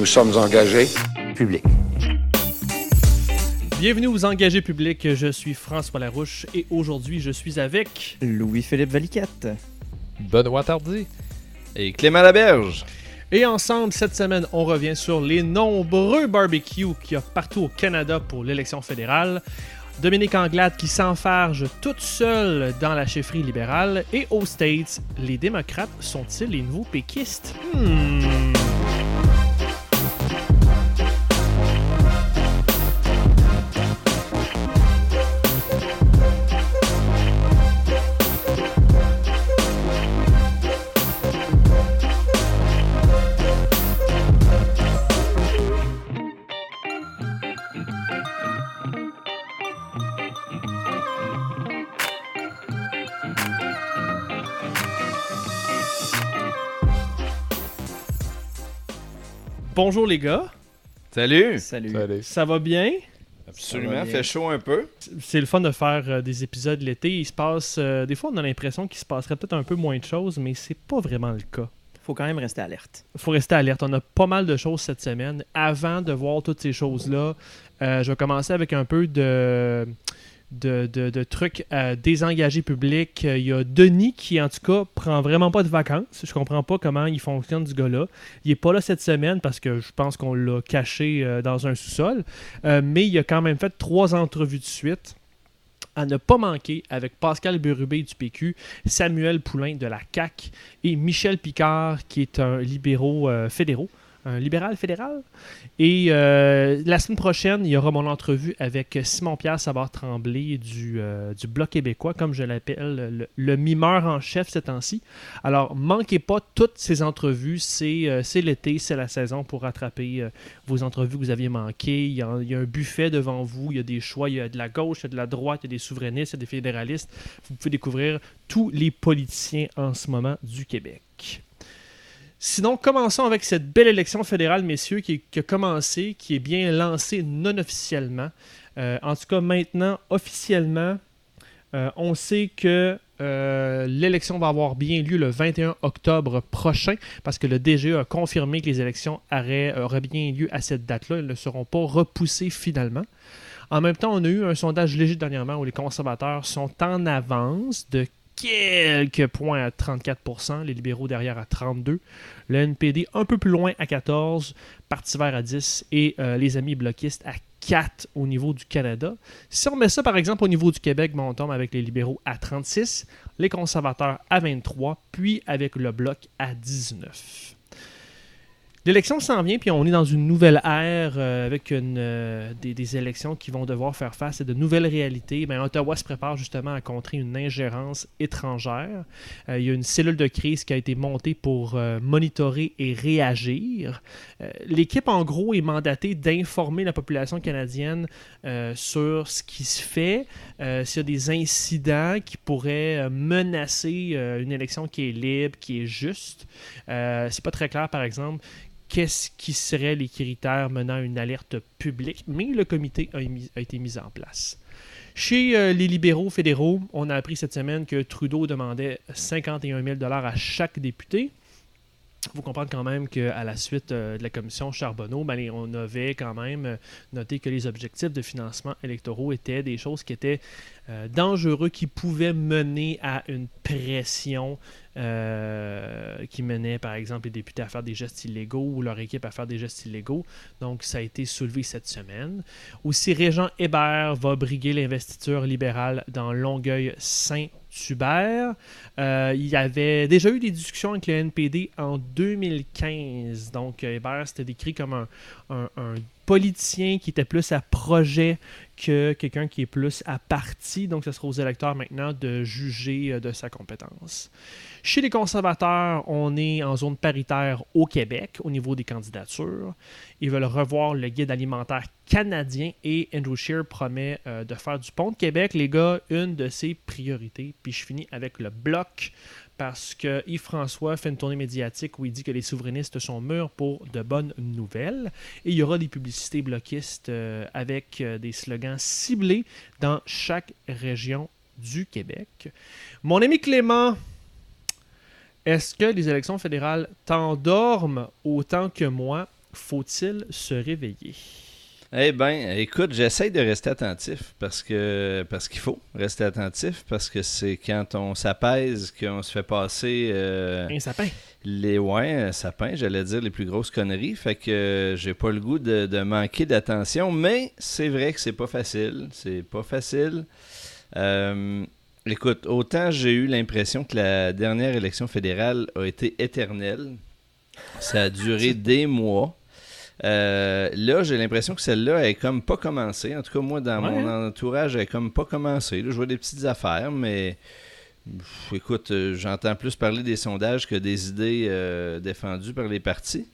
Nous sommes engagés. Public. Bienvenue aux engagés publics, je suis François Larouche et aujourd'hui je suis avec Louis-Philippe Valiquette. Benoît Tardy. Et Clément Laberge. Et ensemble, cette semaine, on revient sur les nombreux barbecues qu'il y a partout au Canada pour l'élection fédérale. Dominique Anglade qui s'enfarge toute seule dans la chefferie libérale. Et aux States, les démocrates sont-ils les nouveaux péquistes? Hmm. Bonjour les gars, Salut. Salut. ça va bien? Absolument, fait chaud un peu. C'est le fun de faire euh, des épisodes l'été. Il se passe. euh, des fois, on a l'impression qu'il se passerait peut-être un peu moins de choses, mais c'est pas vraiment le cas. Faut quand même rester alerte. faut rester alerte. On a pas mal de choses cette semaine. Avant de voir toutes ces choses-là, euh, je vais commencer avec un peu de, de, trucs à désengager public. Euh, Il y a Denis qui, en tout cas, prend vraiment pas de vacances. Je comprends pas comment il fonctionne, ce gars-là. Il est pas là cette semaine parce que je pense qu'on l'a caché euh, dans un sous-sol. Euh, mais il a quand même fait trois entrevues de suite à ne pas manquer avec Pascal Berubé du PQ, Samuel Poulain de la CAQ et Michel Picard qui est un libéraux euh, fédéraux, un libéral fédéral. Et euh, la semaine prochaine, il y aura mon entrevue avec Simon-Pierre Savard-Tremblay du, euh, du Bloc québécois, comme je l'appelle, le, le mimeur en chef ces temps-ci. Alors, manquez pas toutes ces entrevues. C'est euh, l'été, c'est la saison pour rattraper vos entrevues que vous aviez manquées. Il y, a, il y a un buffet devant vous, il y a des choix, il y a de la gauche, il y a de la droite, il y a des souverainistes, il y a des fédéralistes. Vous pouvez découvrir tous les politiciens en ce moment du Québec. Sinon, commençons avec cette belle élection fédérale, messieurs, qui, a commencé, qui est bien lancée non officiellement. Euh, en tout cas, maintenant, officiellement, euh, on sait que euh, l'élection va avoir bien lieu le 21 octobre prochain, parce que le DGE a confirmé que les élections auraient, auraient bien lieu à cette date-là. Elles ne seront pas repoussées finalement. En même temps, on a eu un sondage léger dernièrement où les conservateurs sont en avance de quelques points à 34%, les libéraux derrière à 32%, le NPD un peu plus loin à 14%, Parti vert à 10% et euh, les amis bloquistes à 4 au niveau du Canada. Si on met ça par exemple au niveau du Québec, ben, on tombe avec les libéraux à 36, les conservateurs à 23, puis avec le bloc à 19. L'élection s'en vient, puis on est dans une nouvelle ère euh, avec euh, des, élections qui vont devoir faire face à de nouvelles réalités. Ben, Ottawa se prépare justement à contrer une ingérence étrangère. Euh, il y a une cellule de crise qui a été montée pour monitorer et réagir. L'équipe, en gros, est mandatée d'informer la population canadienne sur ce qui se fait, s'il y a des incidents qui pourraient menacer une élection qui est libre, qui est juste. C'est pas très clair, par exemple, qu'est-ce qui seraient les critères menant à une alerte publique, mais le comité a, été mis en place. Chez euh, les libéraux fédéraux, on a appris cette semaine que Trudeau demandait 51 000 à chaque député. Il faut comprendre quand même qu'à la suite euh, de la commission Charbonneau, ben, on avait quand même euh, noté que les objectifs de financement électoraux étaient des choses qui étaient euh, dangereux, qui pouvaient mener à une pression qui menait par exemple les députés à faire des gestes illégaux ou leur équipe à faire des gestes illégaux. Donc ça a été soulevé cette semaine. Aussi, Régent Hébert va briguer l'investiture libérale dans Longueuil-Saint-Hubert. Euh, il y avait déjà eu des discussions avec le NPD en 2015. Donc euh, Hébert, c'était décrit comme un- un politicien qui était plus à projet que quelqu'un qui est plus à parti. Donc ce sera aux électeurs maintenant de juger euh, de sa compétence. Chez les conservateurs, on est en zone paritaire au Québec au niveau des candidatures. Ils veulent revoir le guide alimentaire canadien et Andrew Scheer promet euh, de faire du pont de Québec, les gars, une de ses priorités. Puis je finis avec le bloc parce que Yves-François fait une tournée médiatique où il dit que les souverainistes sont mûrs pour de bonnes nouvelles. Et il y aura des publicités bloquistes euh, avec euh, des slogans ciblés dans chaque région du Québec. Mon ami Clément, est-ce que les élections fédérales t'endorment autant que moi? Faut-il se réveiller? Eh bien, écoute, j'essaye de rester attentif parce que parce qu'il faut rester attentif parce que c'est quand on s'apaise qu'on se fait passer euh, Un sapin. les ouais, un sapin, j'allais dire les plus grosses conneries. Fait que euh, j'ai pas le goût de, de manquer d'attention, mais c'est vrai que c'est pas facile. C'est pas facile. Euh, écoute, autant j'ai eu l'impression que la dernière élection fédérale a été éternelle. Ça a duré des mois. Euh, là, j'ai l'impression que celle-là est comme pas commencé. En tout cas, moi, dans Ouais, mon hein? entourage, elle est comme pas commencé. Là, je vois des petites affaires, mais pff, écoute, euh, j'entends plus parler des sondages que des idées euh, défendues par les partis.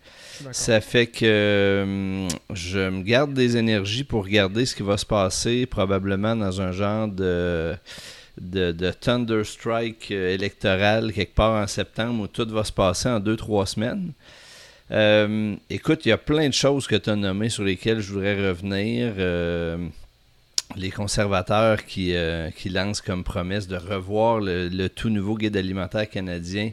Ça fait que hum, je me garde des énergies pour regarder ce qui va se passer, probablement dans un genre de, de, de Thunderstrike euh, électoral quelque part en septembre où tout va se passer en deux, trois semaines. Euh, écoute, il y a plein de choses que tu as nommées sur lesquelles je voudrais revenir. Euh, les conservateurs qui, euh, qui lancent comme promesse de revoir le, le tout nouveau guide alimentaire canadien.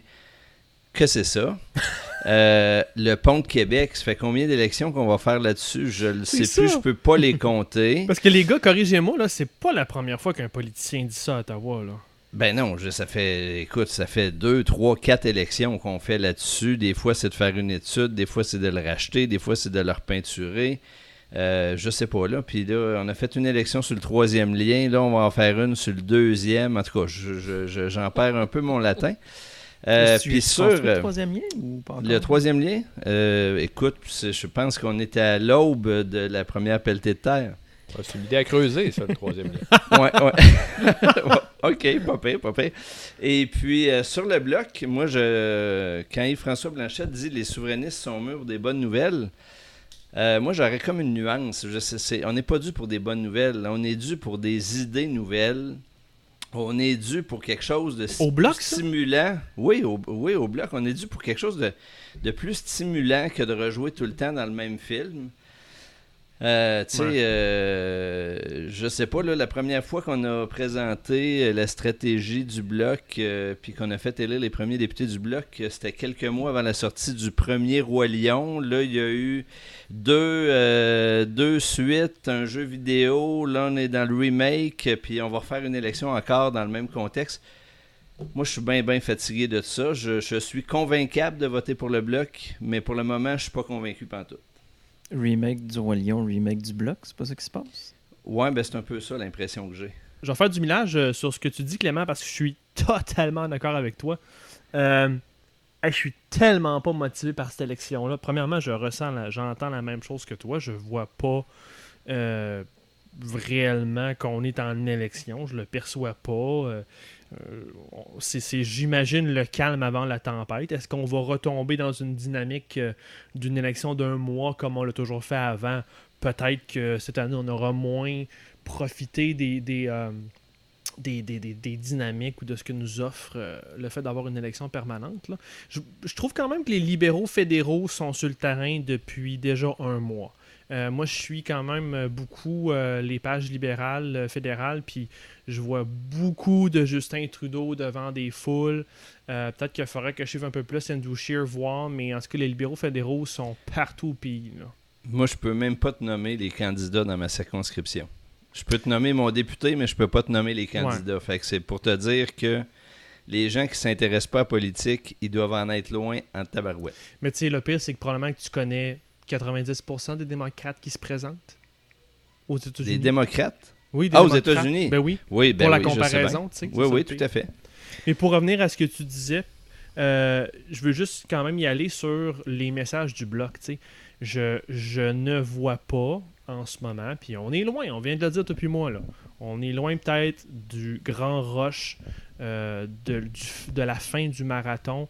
Que c'est ça? Le pont de Québec, ça fait combien d'élections qu'on va faire là-dessus? Je le C'est sais plus, je peux pas les compter. Parce que les gars, corrigez-moi, là, c'est pas la première fois qu'un politicien dit ça à Ottawa, là. Ben non, je- ça fait, écoute, ça fait deux, trois, quatre élections qu'on fait là-dessus. Des fois, c'est de faire une étude, des fois, c'est de le racheter, des fois, c'est de le repeinturer. Euh, je sais pas, là. Puis là, on a fait une élection sur le troisième lien. Là, on va en faire une sur le deuxième. En tout cas, je- je- je- j'en perds un peu mon latin. Euh, puis sur construis le euh, troisième lien ou pas encore? le troisième lien, euh, écoute, je pense qu'on était à l'aube de la première pelletée de terre. Ouais, c'est une idée à creuser, ça, le troisième lien. Ouais, ouais. OK, pas pire, pas pire. Et puis, euh, sur le bloc, moi, je, quand Yves-François Blanchette dit les souverainistes sont mûrs des bonnes nouvelles, euh, moi, j'aurais comme une nuance. Je sais, c'est- on n'est pas dû pour des bonnes nouvelles. On est dû pour des idées nouvelles. On est dû pour quelque chose de Au bloc, ça? stimulant. Oui au, oui, au bloc. On est dû pour quelque chose de, de plus stimulant que de rejouer tout le temps dans le même film. Euh, tu sais, Ouais. euh, je sais pas, là, la première fois qu'on a présenté la stratégie du bloc, euh, puis qu'on a fait élire les premiers députés du bloc, euh, c'était quelques mois avant la sortie du premier Roi Lion. Là, il y a eu deux, deux suites, un jeu vidéo. Là, on est dans le remake, puis on va refaire une élection encore dans le même contexte. Moi, je suis bien, bien fatigué de ça. Je, je suis convaincable de voter pour le bloc, mais pour le moment, je suis pas convaincu pantoute. Remake du Roi Lion, remake du bloc, c'est pas ça qui se passe? Ouais, ben c'est un peu ça l'impression que j'ai. Je vais faire du millage euh, sur ce que tu dis, Clément, parce que je suis totalement d'accord avec toi. Euh, hey, je suis tellement pas motivé par cette élection-là. Premièrement, je ressens, la- j'entends la même chose que toi. Je vois pas euh, réellement qu'on est en élection. Je le perçois pas. Euh, c'est, c'est, j'imagine, le calme avant la tempête. Est-ce qu'on va retomber dans une dynamique euh, d'une élection d'un mois comme on l'a toujours fait avant? Peut-être que cette année, on aura moins profité des, des, euh, dynamiques ou de ce que nous offre euh, le fait d'avoir une élection permanente. je trouve quand même que les libéraux fédéraux sont sur le terrain depuis déjà un mois. Euh, moi, je suis quand même euh, beaucoup euh, les pages libérales euh, fédérales, puis je vois beaucoup de Justin Trudeau devant des foules. Peut-être qu'il faudrait que je suive un peu plus Andrew Scheer voir, mais en tout cas, les libéraux fédéraux sont partout au pays. là. Moi, je peux même pas te nommer les candidats dans ma circonscription. Je peux te nommer mon député, mais je peux pas te nommer les candidats. Fait que c'est pour te dire que les gens qui s'intéressent pas à la politique, ils doivent en être loin en tabarouette. Mais tu sais, le pire, c'est que probablement que tu connais 90% des démocrates qui se présentent aux États-Unis. Les démocrates? Oui, des Ah, aux. États-Unis? Ben oui, Oui, ben pour la oui, comparaison, tu sais. Oui, oui, tout à fait. Mais pour revenir à ce que tu disais, euh, je veux juste quand même y aller sur les messages du bloc. tu sais. Je, je ne vois pas en ce moment, puis on est loin, on vient de le dire depuis moi, là. On est loin peut-être du grand rush euh, de, du- de la fin du marathon.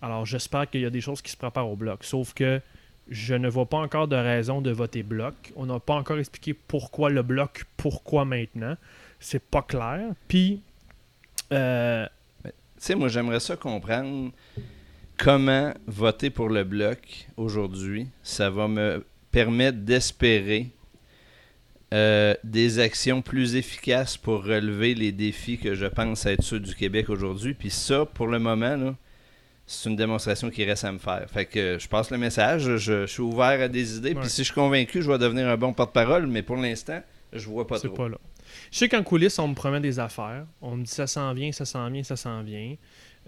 Alors j'espère qu'il y a des choses qui se préparent au bloc. Sauf que je ne vois pas encore de raison de voter bloc. On n'a pas encore expliqué pourquoi le bloc, pourquoi maintenant. C'est pas clair. Puis, euh, Tu sais, moi, j'aimerais ça comprendre comment voter pour le bloc aujourd'hui. Ça va me permettre d'espérer euh, des actions plus efficaces pour relever les défis que je pense être ceux du Québec aujourd'hui. Puis ça, pour le moment, là, c'est une démonstration qui reste à me faire. Fait que je passe le message, je, je suis ouvert à des idées, puis si je suis convaincu, je vais devenir un bon porte-parole, mais pour l'instant, je vois pas C'est trop. pas là. Je sais qu'en coulisses, on me promet des affaires. On me dit ça s'en vient, ça s'en vient, ça s'en vient.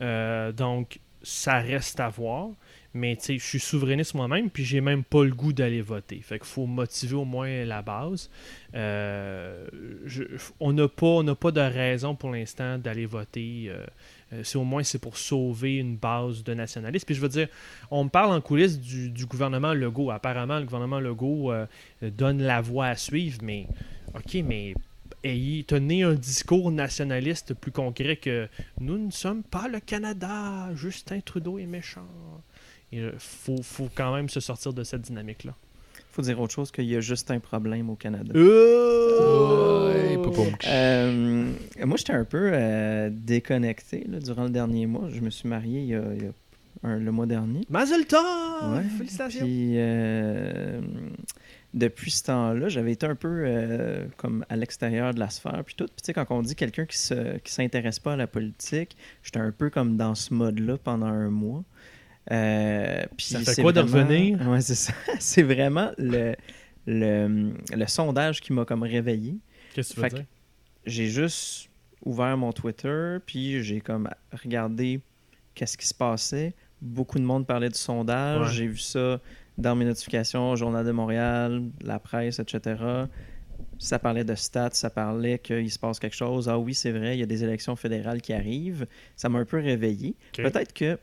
Euh, donc, ça reste à voir. Mais tu sais, je suis souverainiste moi-même, puis j'ai même pas le goût d'aller voter. Fait qu'il faut motiver au moins la base. Euh, je- on n'a pas, on n'a pas de raison pour l'instant d'aller voter. euh, c'est au moins c'est pour sauver une base de nationalistes. Puis je veux dire, on me parle en coulisses du, gouvernement Legault. Apparemment, le gouvernement Legault euh, donne la voie à suivre, mais OK, mais ayez, tenez un discours nationaliste plus concret que nous ne sommes pas le Canada, Justin Trudeau est méchant. Il faut, faut quand même se sortir de cette dynamique-là. Faut dire autre chose qu'il y a juste un problème au Canada. Ouais, poupoum. Euh, moi, j'étais un peu euh, déconnecté là, durant le dernier mois. Je me suis marié il y a, il y a un- le mois dernier. Mazel tov! Ouais, Félicitations! Puis, euh, depuis ce temps-là, j'avais été un peu euh, comme à l'extérieur de la sphère. Puis tout. Puis, tu sais, quand on dit quelqu'un qui ne qui s'intéresse pas à la politique, j'étais un peu comme dans ce mode-là pendant un mois. Euh, puis Ça fait c'est quoi de vraiment- revenir? Ouais, c'est ça. C'est vraiment le, le, le sondage qui m'a comme réveillé Qu'est-ce que tu veux Fait dire? j'ai juste ouvert mon Twitter, puis j'ai comme regardé qu'est-ce qui se passait. Beaucoup de monde parlait du sondage. Ouais. J'ai vu ça dans mes notifications, Journal de Montréal, la presse, etc. Ça parlait de stats, ça parlait qu'il se passe quelque chose. Ah oui, c'est vrai, il y a des élections fédérales qui arrivent. Ça m'a un peu réveillé. Peut-être que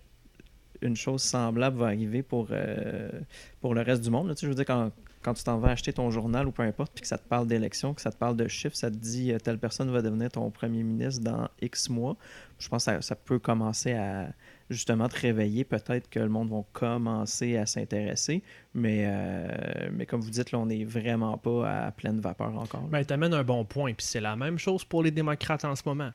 une chose semblable va arriver pour, euh, le reste du monde. je veux dire, quand, tu t'en vas acheter ton journal ou peu importe, puis que ça te parle d'élection, que ça te parle de chiffres, ça te dit euh, telle personne va devenir ton premier ministre dans X mois, je pense que ça, peut commencer à justement te réveiller. Peut-être que le monde va commencer à s'intéresser, mais, euh, comme vous dites, là, on n'est vraiment pas à pleine vapeur encore. Ben, tu un bon point. Puis c'est la même chose pour les démocrates en ce moment.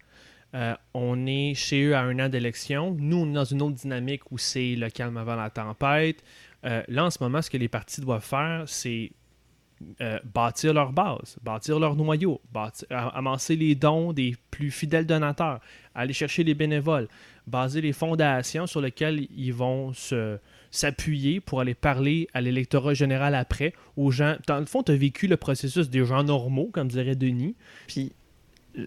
Euh, on est chez eux à un an d'élection. Nous, on est dans une autre dynamique où c'est le calme avant la tempête. Euh, là, en ce moment, ce que les partis doivent faire, c'est euh, bâtir leur base, bâtir leur noyau, amasser les dons des plus fidèles donateurs, aller chercher les bénévoles, baser les fondations sur lesquelles ils vont s'appuyer pour aller parler à l'électorat général après, aux gens. Dans le fond, tu as vécu le processus des gens normaux, comme dirait Denis. Puis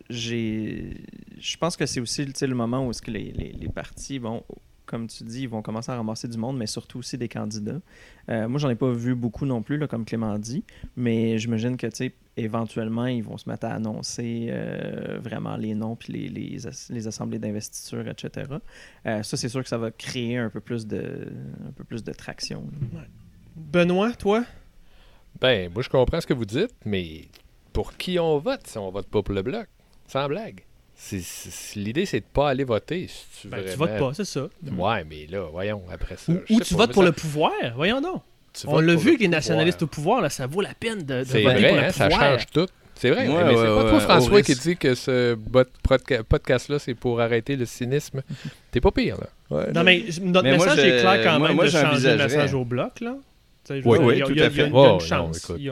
j'ai je pense que c'est aussi le moment où est-ce que les, les, les partis vont comme tu dis, ils vont commencer à ramasser du monde, mais surtout aussi des candidats. Euh, moi, j'en ai pas vu beaucoup non plus, là, comme Clément dit, mais j'imagine que, tu sais, éventuellement, ils vont se mettre à annoncer euh, vraiment les noms puis les, les, as- les assemblées d'investiture, etc. Euh, ça, c'est sûr que ça va créer un peu plus de, un peu plus de traction. Benoît, toi? Ben, moi, je comprends ce que vous dites, mais pour qui on vote si on vote pas pour le bloc? Sans blague. L'idée, c'est de pas aller voter. si tu, ben, Tu votes pas, c'est ça. Ouais, mais là, voyons, après ça. Ou, tu pas, votes pour ça- le pouvoir. Voyons donc. tu On l'a vu le que les nationalistes pouvoir. au pouvoir, là, ça vaut la peine de, voter vrai, pour le hein, ça change tout. C'est vrai, Ouais, mais c'est pas ouais, toi, François, qui dit que ce podcast-là, c'est pour arrêter le cynisme. T'es pas pire, là. Non, mais notre Mais moi, message je- est clair quand moi- même moi, de changer le message au bloc, là. Oui, oui, tout à fait.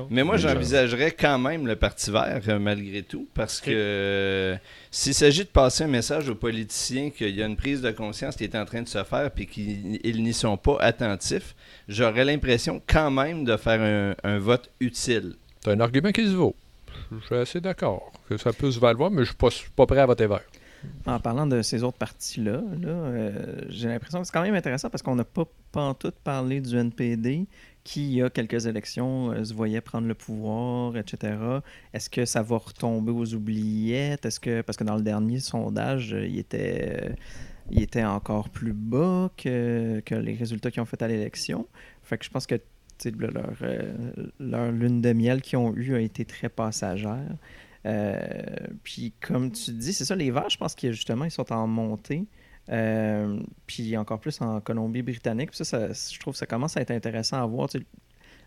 Mais moi, j'envisagerais quand même le Parti vert, euh, malgré tout, parce que euh, s'il s'agit de passer un message aux politiciens qu'il y a une prise de conscience qui est en train de se faire puis qu'ils ils n'y sont pas attentifs, j'aurais l'impression quand même de faire un, un vote utile. T'as un argument qui se vaut. Je suis assez d'accord que ça peut se valoir, mais je suis pas, je suis pas prêt à voter vert. En parlant de ces autres partis-là, là, euh, j'ai l'impression que c'est quand même intéressant parce qu'on n'a pas pantoute parlé du NPD qui, il y a quelques élections, euh, se voyait prendre le pouvoir, etc. Est-ce que ça va retomber aux oubliettes? Est-ce que, parce que dans le dernier sondage, euh, il était, euh, il était encore plus bas que, les résultats qu'ils ont fait à l'élection. Fait que je pense que leur, leur lune de miel qu'ils ont eue a été très passagère. Puis comme tu dis, c'est ça, les Verts, je pense que justement, ils sont en montée. Euh, puis encore plus en Colombie-Britannique. Ça, je trouve que ça commence à être intéressant à voir.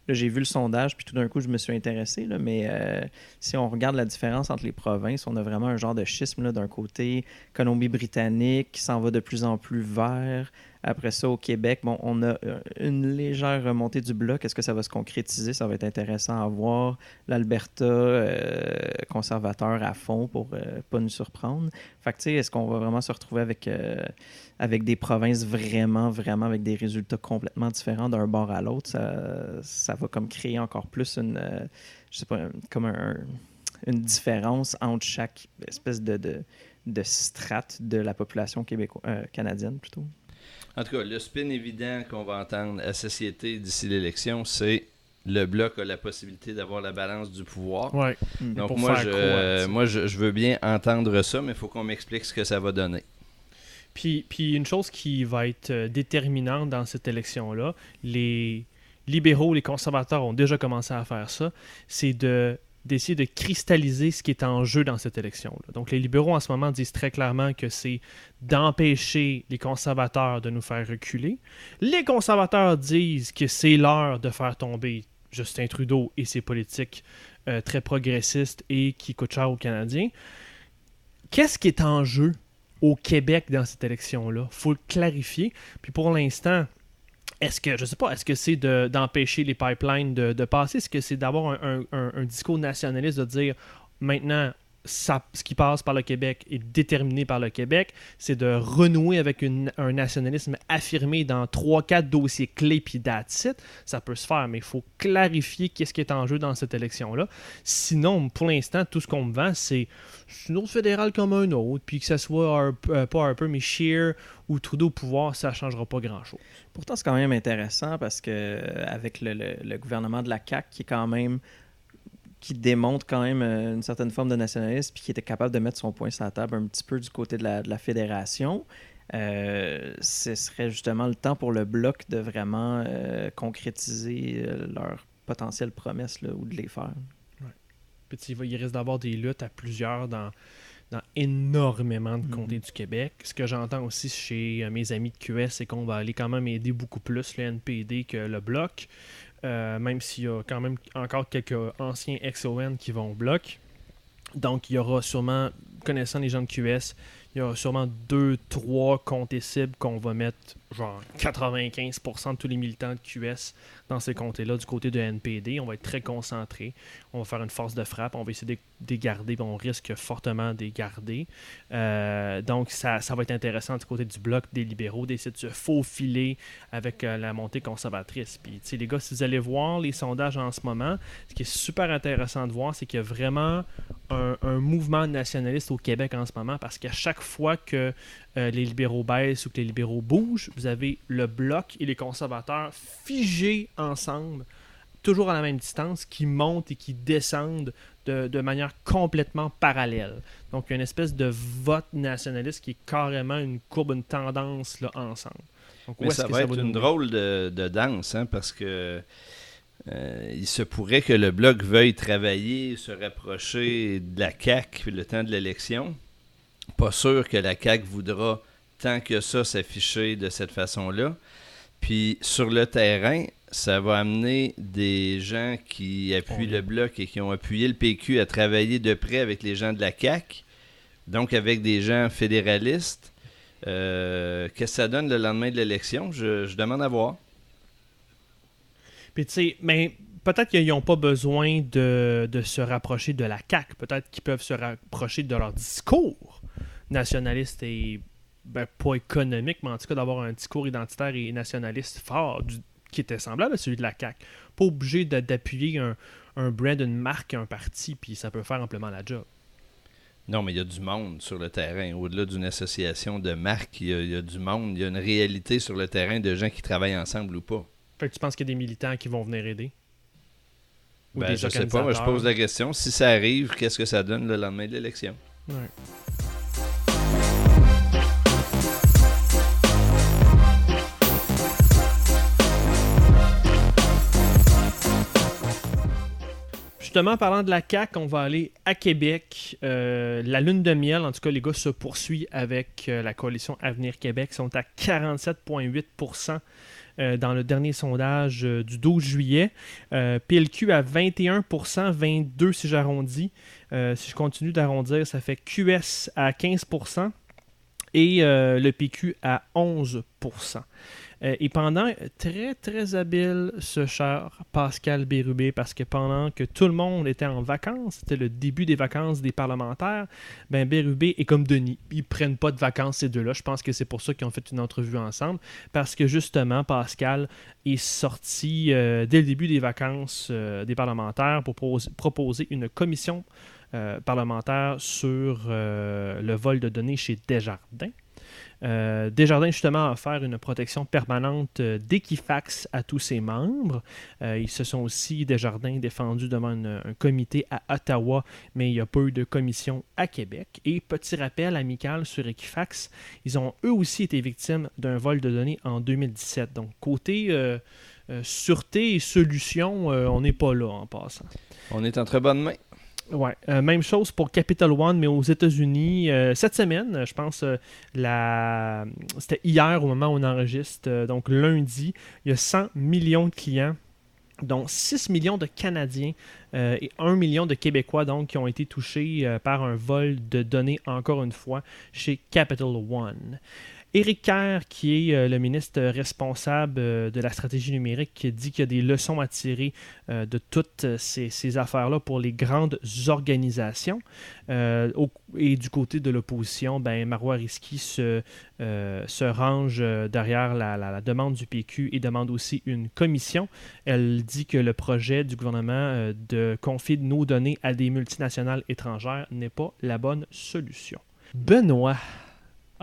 Là, j'ai vu le sondage, puis tout d'un coup, je me suis intéressé. Mais euh, si on regarde la différence entre les provinces, on a vraiment un genre de schisme d'un côté. Colombie-Britannique qui s'en va de plus en plus vert. Après ça, au Québec, bon, on a euh, une légère remontée du bloc. Est-ce que ça va se concrétiser? Ça va être intéressant à voir. L'Alberta, euh, conservateur à fond pour euh, pas nous surprendre. Fait est-ce qu'on va vraiment se retrouver avec, avec des provinces vraiment, vraiment avec des résultats complètement différents d'un bord à l'autre? Ça, ça va comme créer encore plus une, euh, je sais pas, comme un- une différence entre chaque espèce de, de, de strate de la population québécoise, euh, canadienne plutôt. En tout cas, le spin évident qu'on va entendre à société d'ici l'élection, c'est le bloc a la possibilité d'avoir la balance du pouvoir. Ouais. Donc pour moi, je, quoi, moi je, je veux bien entendre ça, mais il faut qu'on m'explique ce que ça va donner. Puis, puis une chose qui va être euh, déterminante dans cette élection-là, les libéraux, les conservateurs ont déjà commencé à faire ça, c'est de d'essayer de cristalliser ce qui est en jeu dans cette élection-là. Donc les libéraux en ce moment disent très clairement que c'est d'empêcher les conservateurs de nous faire reculer. Les conservateurs disent que c'est l'heure de faire tomber Justin Trudeau et ses politiques euh, très progressistes et qui coûtent cher aux Canadiens. Qu'est-ce qui est en jeu au Québec dans cette élection-là. faut le clarifier. Puis pour l'instant, est-ce que, je sais pas, est-ce que c'est de- d'empêcher les pipelines de, passer? Est-ce que c'est d'avoir un- un discours nationaliste de dire maintenant, ce qui passe par le Québec est déterminé par le Québec? C'est de renouer avec un nationalisme affirmé dans 3-4 dossiers clés, puis that's it. Ça peut se faire, mais il faut clarifier qu'est-ce qui est en jeu dans cette élection-là. Sinon, pour l'instant, tout ce qu'on me vend, c'est une autre fédérale comme un autre, puis que ce soit euh, pas Harper, mais Scheer ou Trudeau au pouvoir, ça ne changera pas grand-chose. Pourtant, c'est quand même intéressant parce que euh, avec le, le- le gouvernement de la CAQ qui est quand même qui démontre quand même euh, une certaine forme de nationalisme puis qui était capable de mettre son point sur la table un petit peu du côté de la, de la fédération. euh, ce serait justement le temps pour le bloc de vraiment euh, concrétiser leurs potentielles promesses là, ou de les faire. Puis il risque d'avoir des luttes à plusieurs dans, dans énormément de Mhm. comtés du Québec. Ce que j'entends aussi chez mes amis de QS, c'est qu'on va aller quand même aider beaucoup plus le NPD que le Bloc, euh, même s'il y a quand même encore quelques anciens ex-ON qui vont au Bloc. Donc, il y aura sûrement, connaissant les gens de QS, il y aura sûrement deux, trois comtés cibles qu'on va mettre, genre 95% de tous les militants de QS dans ces comtés-là du côté de NPD. On va être très concentré. On va faire une force de frappe. On va essayer de les garder. On risque fortement de les garder. Euh, donc, ça, ça va être intéressant du côté du bloc des libéraux d'essayer de se faufiler avec euh, la montée conservatrice. Puis, les gars, si vous allez voir les sondages en ce moment, ce qui est super intéressant de voir, c'est qu'il y a vraiment un mouvement nationaliste au Québec en ce moment parce qu'à chaque fois que euh, les libéraux baissent ou que les libéraux bougent, vous avez le bloc et les conservateurs figés ensemble, toujours à la même distance, qui montent et qui descendent de, de manière complètement parallèle. Donc, il y a une espèce de vote nationaliste qui est carrément une courbe, une tendance là, ensemble. Donc, Mais ça va être une drôle de, de danse, hein, parce que euh, il se pourrait que le Bloc veuille travailler, se rapprocher de la CAQ le temps de l'élection. Pas sûr que la CAQ voudra tant que ça s'afficher de cette façon-là. Puis sur le terrain, ça va amener des gens qui appuient le Bloc et qui ont appuyé le PQ à travailler de près avec les gens de la CAQ, donc avec des gens fédéralistes. Euh, Qu'est-ce que ça donne le lendemain de l'élection? Je, je demande à voir. Puis tu sais, mais peut-être qu'ils n'ont pas besoin de, de se rapprocher de la CAQ. Peut-être qu'ils peuvent se rapprocher de leur discours nationaliste et ben, pas économique, mais en tout cas d'avoir un discours identitaire et nationaliste fort du- qui était semblable à celui de la CAQ. Pas obligé d'appuyer un, un brand, une marque, un parti, puis ça peut faire amplement la job. Non, mais il y a du monde sur le terrain. Au-delà d'une association de marques, il y, a, il y a du monde. Il y a une réalité sur le terrain de gens qui travaillent ensemble ou pas. Fait que tu penses qu'il y a des militants qui vont venir aider? Ou Ben, des je sais pas, moi, je pose la question. Si ça arrive, qu'est-ce que ça donne le lendemain de l'élection? Ouais. Justement, parlant de la CAQ, on va aller à Québec. Euh, la lune de miel, en tout cas, les gars, se poursuit avec euh, la coalition Avenir Québec. Ils sont à 47,8% euh, dans le dernier sondage euh, du 12 juillet. PLQ à 21% 22 si j'arrondis. Si je continue d'arrondir, ça fait QS à 15% et le PQ à 11 euh, et pendant très très habile ce cher Pascal Bérubé parce que pendant que tout le monde était en vacances, c'était le début des vacances des parlementaires, ben Bérubé est comme Denis, ils prennent pas de vacances ces deux-là. Je pense que c'est pour ça qu'ils ont fait une entrevue ensemble parce que justement Pascal est sorti euh, dès le début des vacances euh, des parlementaires pour proposer une commission parlementaire sur le vol de données chez Desjardins. Euh, Desjardins, justement, a offert une protection permanente euh, d'Equifax à tous ses membres. Euh, ils se sont aussi, Desjardins, défendus devant un comité à Ottawa, mais il n'y a pas eu de commission à Québec. Et petit rappel amical sur Equifax, ils ont eux aussi été victimes d'un vol de données en 2017. Donc, côté sûreté et solution, on n'est pas là en passant. On est en très bonne main. Ouais, euh, même chose pour Capital One, mais aux États-Unis. Euh, cette semaine, je pense, euh, la... c'était hier au moment où on enregistre, donc lundi, il y a 100 millions de clients, dont 6 millions de Canadiens et 1 million de Québécois donc, qui ont été touchés par un vol de données, encore une fois, chez Capital One. Éric Kerr, qui est euh, le ministre responsable euh, de la stratégie numérique, dit qu'il y a des leçons à tirer euh, de toutes ces, affaires-là pour les grandes organisations. et du côté de l'opposition, ben, Marois Risky se, se range derrière la, demande du PQ et demande aussi une commission. Elle dit que le projet du gouvernement de confier nos données à des multinationales étrangères n'est pas la bonne solution. Benoît,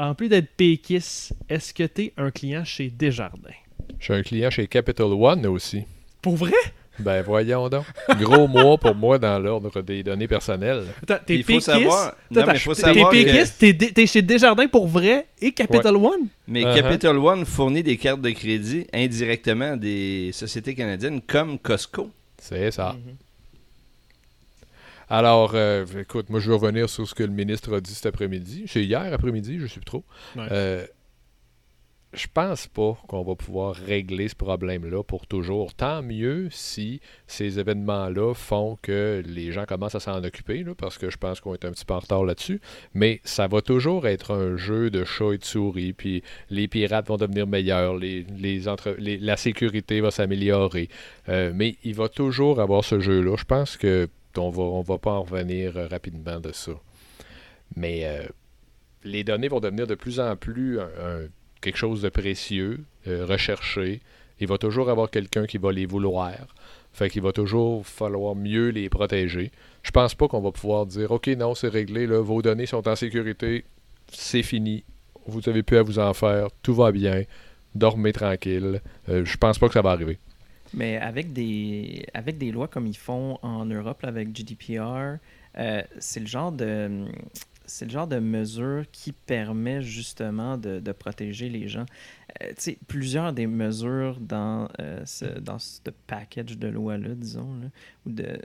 en plus d'être péquiste, est-ce que tu es un client chez Desjardins? Je suis un client chez Capital One aussi. Pour vrai? Ben voyons donc. Gros mois pour moi dans l'ordre des données personnelles. t'es il faut savoir. Non, mais faut savoir t'es péquiste, t'es, chez Desjardins pour vrai et Capital One? Mais uh-huh. Capital One fournit des cartes de crédit indirectement à des sociétés canadiennes comme Costco. C'est ça. Mm-hmm. Alors, euh, écoute, moi, je vais revenir sur ce que le ministre a dit cet après-midi. C'est hier après-midi, je suis trop. Euh, je pense pas qu'on va pouvoir régler ce problème-là pour toujours. Tant mieux si ces événements-là font que les gens commencent à s'en occuper, parce que je pense qu'on est un petit peu en retard là-dessus. Mais ça va toujours être un jeu de chat et de souris, puis les pirates vont devenir meilleurs, les, les, la sécurité va s'améliorer. Euh, mais il va toujours avoir ce jeu-là. Je pense que on va, va pas en revenir euh, rapidement de ça. Mais euh, les données vont devenir de plus en plus quelque chose de précieux, euh, recherché. Il va toujours avoir quelqu'un qui va les vouloir. Fait qu'il va toujours falloir mieux les protéger. Je pense pas qu'on va pouvoir dire OK, non, c'est réglé, vos données sont en sécurité, c'est fini. Vous n'avez plus à vous en faire, tout va bien, dormez tranquille. je pense pas que ça va arriver. Mais avec des, avec des lois comme ils font en Europe avec GDPR, euh, c'est le genre de c'est le genre de mesure qui permet justement de, de protéger les gens. Euh, plusieurs des mesures dans, euh, ce, dans ce package de lois-là, disons, ou de,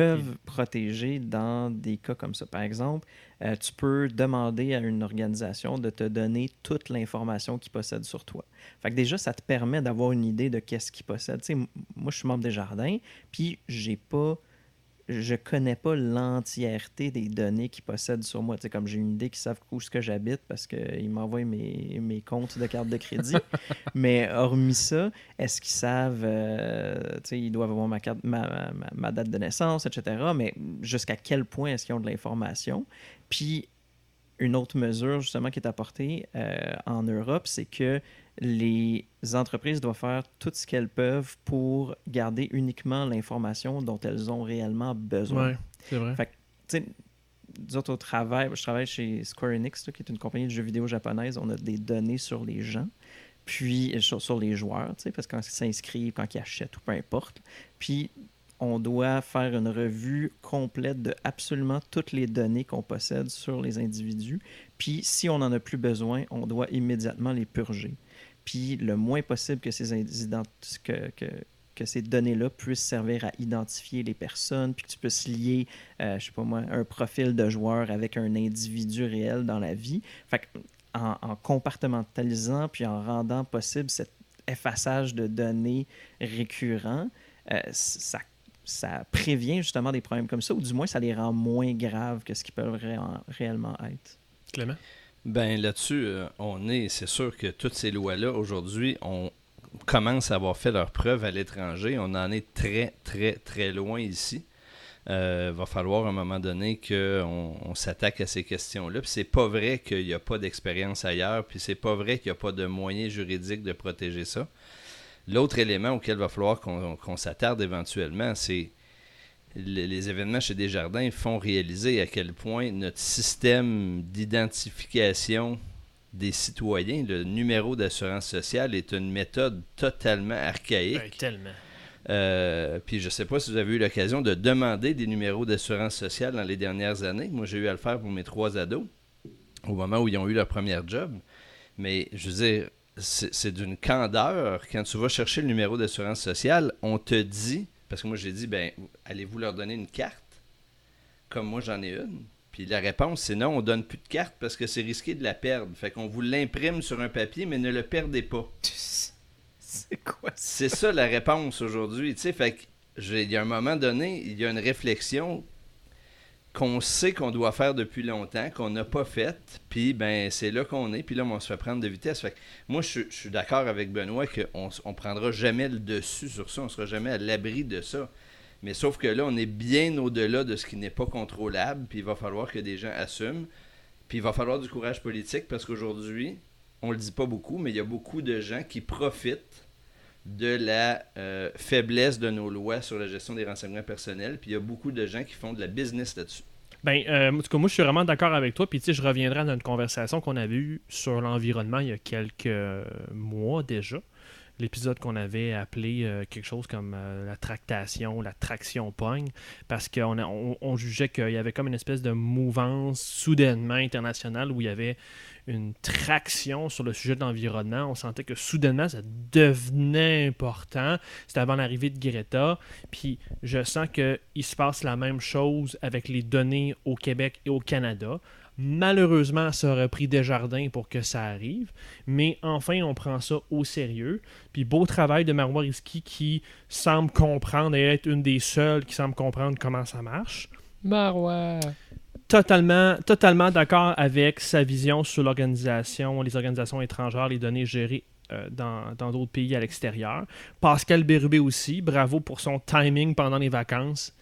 peuvent protéger dans des cas comme ça. Par exemple, euh, tu peux demander à une organisation de te donner toute l'information qu'ils possèdent sur toi. Fait que déjà, ça te permet d'avoir une idée de qu'est-ce qu'ils possèdent. moi, je suis membre des jardins, puis j'ai pas je connais pas l'entièreté des données qu'ils possèdent sur moi. comme j'ai une idée qu'ils savent où ce que j'habite parce qu'ils m'envoient mes, mes, comptes de carte de crédit. Mais hormis ça, est-ce qu'ils savent, euh, ils doivent avoir ma, carte, ma, ma, date de naissance, etc. Mais jusqu'à quel point est-ce qu'ils ont de l'information? Puis une autre mesure justement qui est apportée euh, en Europe, c'est que les entreprises doivent faire tout ce qu'elles peuvent pour garder uniquement l'information dont elles ont réellement besoin. Oui, c'est vrai. Fait que, nous autres, au travail, je travaille chez Square Enix, qui est une compagnie de jeux vidéo japonaise. On a des données sur les gens, puis sur, sur les joueurs, parce que quand ils s'inscrivent, quand ils achètent ou peu importe. Puis on doit faire une revue complète de absolument toutes les données qu'on possède sur les individus. Puis si on n'en a plus besoin, on doit immédiatement les purger puis le moins possible que ces, que, que, que ces données-là puissent servir à identifier les personnes, puis que tu puisses lier, euh, je sais pas moi, un profil de joueur avec un individu réel dans la vie. Fait en, en, compartimentalisant, puis en rendant possible cet effaçage de données récurrent, euh, ça, ça prévient justement des problèmes comme ça, ou du moins ça les rend moins graves que ce qu'ils peuvent réellement être. Clément? Ben là-dessus, euh, on est, c'est sûr que toutes ces lois-là, aujourd'hui, on commence à avoir fait leurs preuves à l'étranger. On en est très, très, très loin ici. Il euh, va falloir à un moment donné qu'on on, s'attaque à ces questions-là. Puis c'est pas vrai qu'il n'y a pas d'expérience ailleurs, puis c'est pas vrai qu'il n'y a pas de moyens juridiques de protéger ça. L'autre élément auquel il va falloir qu'on s'attarde éventuellement, c'est les, événements chez Desjardins font réaliser à quel point notre système d'identification des citoyens, le numéro d'assurance sociale, est une méthode totalement archaïque. Ben, tellement. Euh, puis je ne sais pas si vous avez eu l'occasion de demander des numéros d'assurance sociale dans les dernières années. Moi, j'ai eu à le faire pour mes trois ados au moment où ils ont eu leur premier job. Mais je veux dire, c'est d'une candeur. Quand tu vas chercher le numéro d'assurance sociale, on te dit parce que moi, j'ai dit, ben, allez-vous leur donner une carte? Comme moi, j'en ai une. Puis la réponse, c'est non, on donne plus de carte parce que c'est risqué de la perdre. Fait qu'on vous l'imprime sur un papier, mais ne le perdez pas. C'est quoi C'est ça la réponse aujourd'hui. Tu sais, fait il y a un moment donné, il y a une réflexion qu'on sait qu'on doit faire depuis longtemps, qu'on n'a pas faite, puis ben c'est là qu'on est, puis là on se fait prendre de vitesse. Fait moi je, suis d'accord avec Benoît qu'on ne prendra jamais le dessus sur ça, on sera jamais à l'abri de ça. Mais sauf que là on est bien au-delà de ce qui n'est pas contrôlable, puis il va falloir que des gens assument, puis il va falloir du courage politique parce qu'aujourd'hui, on le dit pas beaucoup, mais il y a beaucoup de gens qui profitent de la euh, faiblesse de nos lois sur la gestion des renseignements personnels. Puis il y a beaucoup de gens qui font de la business là-dessus. Ben, euh, en tout cas, moi, je suis vraiment d'accord avec toi. Puis, tu sais, je reviendrai à notre conversation qu'on avait eue sur l'environnement il y a quelques mois déjà. L'épisode qu'on avait appelé euh, quelque chose comme la tractation, la traction pogne, parce qu'on on jugeait qu'il y avait comme une espèce de mouvance soudainement internationale où il y avait une traction sur le sujet de l'environnement. On sentait que soudainement, ça devenait important. C'était avant l'arrivée de Greta. Puis je sens qu'il se passe la même chose avec les données au Québec et au Canada. Malheureusement, ça aurait pris des jardins pour que ça arrive, mais enfin, on prend ça au sérieux. Puis beau travail de Marois Risky qui semble comprendre et être une des seules qui semble comprendre comment ça marche. Marois totalement, d'accord avec sa vision sur l'organisation, les organisations étrangères, les données gérées euh, dans d'autres pays à l'extérieur. Pascal Bérubé aussi, bravo pour son timing pendant les vacances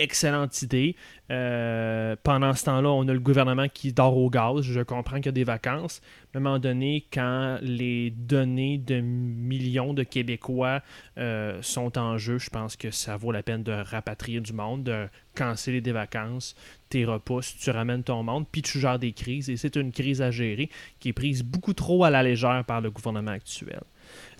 excellente idée. Euh, pendant ce temps-là, on a le gouvernement qui dort au gaz. Je comprends qu'il y a des vacances. à un moment donné, quand les données de millions de Québécois euh, sont en jeu, je pense que ça vaut la peine de rapatrier du monde, de canceller des vacances, tes repousses, tu ramènes ton monde, puis tu gères des crises. Et c'est une crise à gérer qui est prise beaucoup trop à la légère par le gouvernement actuel.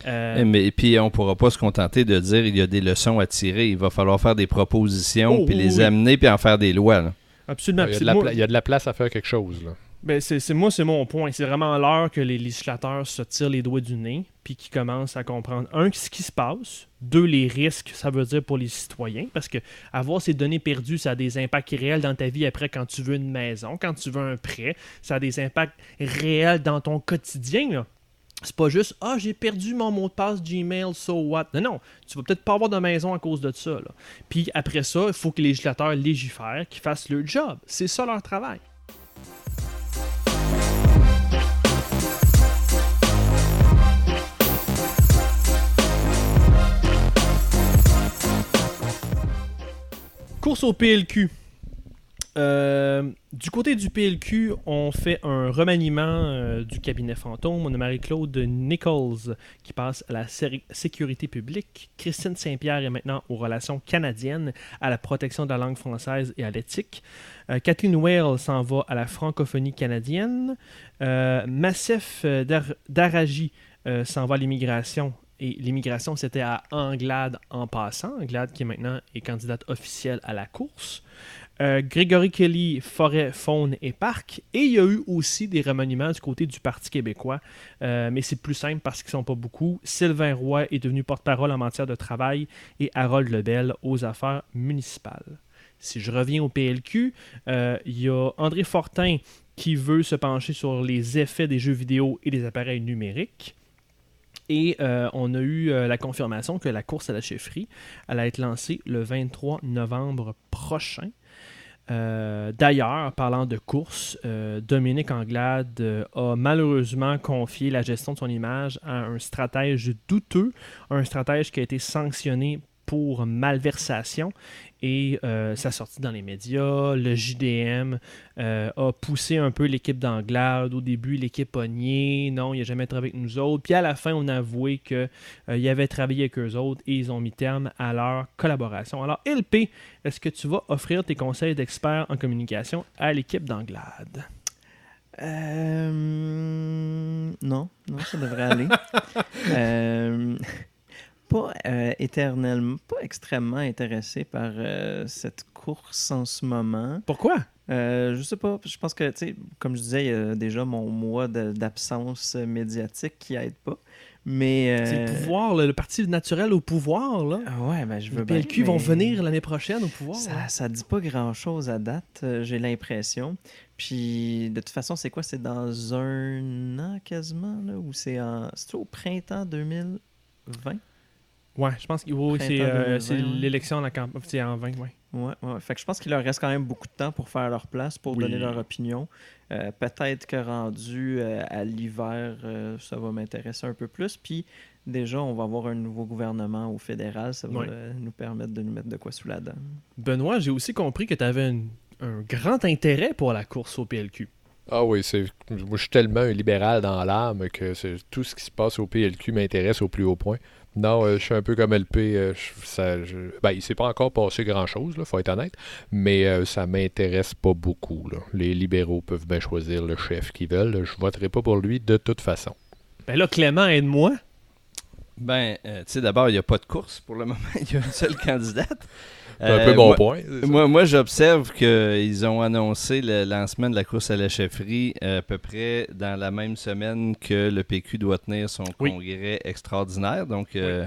Euh, eh, mais puis on pourra pas se contenter de dire il y a des leçons à tirer. Il va falloir faire des propositions, oh, puis les amener, puis en faire des lois. Absolument. Il y, a de la place à faire quelque chose. Là. Ben c'est moi, c'est mon point. C'est vraiment l'heure que les législateurs se tirent les doigts du nez, puis qu'ils commencent à comprendre, un, ce qui se passe, deux, les risques, ça veut dire pour les citoyens, parce que avoir ces données perdues, ça a des impacts réels dans ta vie après quand tu veux une maison, quand tu veux un prêt, ça a des impacts réels dans ton quotidien. Là. C'est pas juste Ah, j'ai perdu mon mot de passe Gmail, so what? Non, non. Tu vas peut-être pas avoir de maison à cause de ça. Puis après ça, il faut que les législateurs légifèrent, qu'ils fassent leur job. C'est ça leur travail. Course au PLQ. Euh, du côté du PLQ, on fait un remaniement euh, du cabinet fantôme. On a Marie-Claude Nichols qui passe à la sécurité publique. Christine Saint-Pierre est maintenant aux relations canadiennes, à la protection de la langue française et à l'éthique. Euh, Kathleen Whale s'en va à la francophonie canadienne. Massef Daraji s'en va à l'immigration et l'immigration, c'était à Anglade en passant. Anglade qui est maintenant est candidate officielle à la course. Euh, Grégory Kelly, Forêt, Faune et Parc. Et il y a eu aussi des remaniements du côté du Parti québécois, euh, mais c'est plus simple parce qu'ils ne sont pas beaucoup. Sylvain Roy est devenu porte-parole en matière de travail et Harold Lebel aux affaires municipales. Si je reviens au PLQ, euh, il y a André Fortin qui veut se pencher sur les effets des jeux vidéo et des appareils numériques. Et on a eu la confirmation que la course à la chefferie allait être lancée le 23 novembre prochain. Euh, d'ailleurs, parlant de course, euh, Dominique Anglade euh, a malheureusement confié la gestion de son image à un stratège douteux, un stratège qui a été sanctionné pour malversation et euh, ça sortit dans les médias. Le JDM euh, a poussé un peu l'équipe d'Anglade. Au début, l'équipe a nié. Non, il n'a jamais travaillé avec nous autres. Puis à la fin, on a avoué qu'il euh, avait travaillé avec eux autres et ils ont mis terme à leur collaboration. Alors, LP, est-ce que tu vas offrir tes conseils d'expert en communication à l'équipe d'Anglade? Euh, non, non, ça devrait aller. euh, pas euh, éternellement, pas extrêmement intéressé par euh, cette course en ce moment. Pourquoi? Euh, je sais pas, je pense que, tu sais, comme je disais, il y a déjà mon mois d'absence médiatique qui aide pas. Mais. C'est euh, le pouvoir, le, le parti naturel au pouvoir. Là. ah ouais, ben je veux Les bien, PLQ vont mais venir l'année prochaine au pouvoir. Ça, là. ça dit pas grand chose à date, euh, j'ai l'impression. Puis, de toute façon, c'est quoi? C'est dans un an quasiment, là Ou c'est en... c'est au printemps 2020 Ouais, je pense que oui, c'est euh, 2020, c'est ouais. l'élection c'est en 20, ouais. Ouais, ouais. Fait que je pense qu'il leur reste quand même beaucoup de temps pour faire leur place, pour Oui. donner leur opinion. Euh, Peut-être que rendu euh, à l'hiver, euh, ça va m'intéresser un peu plus. Puis déjà, on va avoir un nouveau gouvernement au fédéral. Ça va euh, nous permettre de nous mettre de quoi sous la dent. Benoît, j'ai aussi compris que tu avais un, un grand intérêt pour la course au PLQ. Ah oui, c'est moi je suis tellement un libéral dans l'âme que c'est- tout ce qui se passe au PLQ m'intéresse au plus haut point. Non, euh, je suis un peu comme LP. euh, je- ça, je- ben, il s'est pas encore passé grand-chose, il faut être honnête, mais euh, ça m'intéresse pas beaucoup. là. Les libéraux peuvent bien choisir le chef qu'ils veulent. Je voterai pas pour lui de toute façon. Ben là, Clément, aide-moi. Ben, euh, tu sais, d'abord, il n'y a pas de course pour le moment. Il y a une seule candidate. C'est un Euh, peu mon moi- point. Moi, moi j'observe qu'ils ont annoncé le lancement de la course à la chefferie euh, à peu près dans la même semaine que le PQ doit tenir son Oui. congrès extraordinaire. Donc, euh,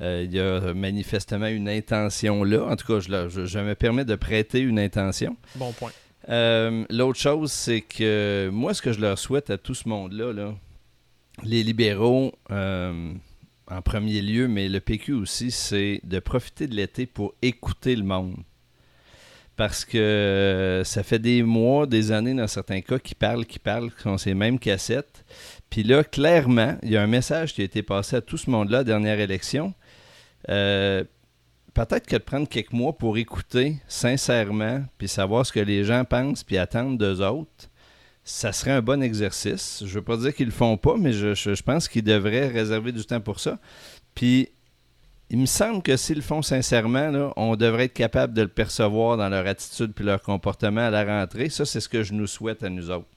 euh, il y a manifestement une intention là. En tout cas, je, la- je- je me permets de prêter une intention. Bon point. Euh, L'autre chose, c'est que moi, ce que je leur souhaite à tout ce monde-là, là, les libéraux en premier lieu, mais le PQ aussi, c'est de profiter de l'été pour écouter le monde. Parce que euh, ça fait des mois, des années dans certains cas, qui parlent, qui parlent, qui sont ces mêmes cassettes. Puis là, clairement, il y a un message qui a été passé à tout ce monde-là dernière élection. Euh, peut-être que de prendre quelques mois pour écouter sincèrement, puis savoir ce que les gens pensent, puis attendre d'eux autres, ça serait un bon exercice. Je veux pas dire qu'ils le font pas, mais je, pense qu'ils devraient réserver du temps pour ça. Puis, il me semble que s'ils le font sincèrement, on devrait être capable de le percevoir dans leur attitude puis leur comportement à la rentrée. Ça, c'est ce que je nous souhaite à nous autres.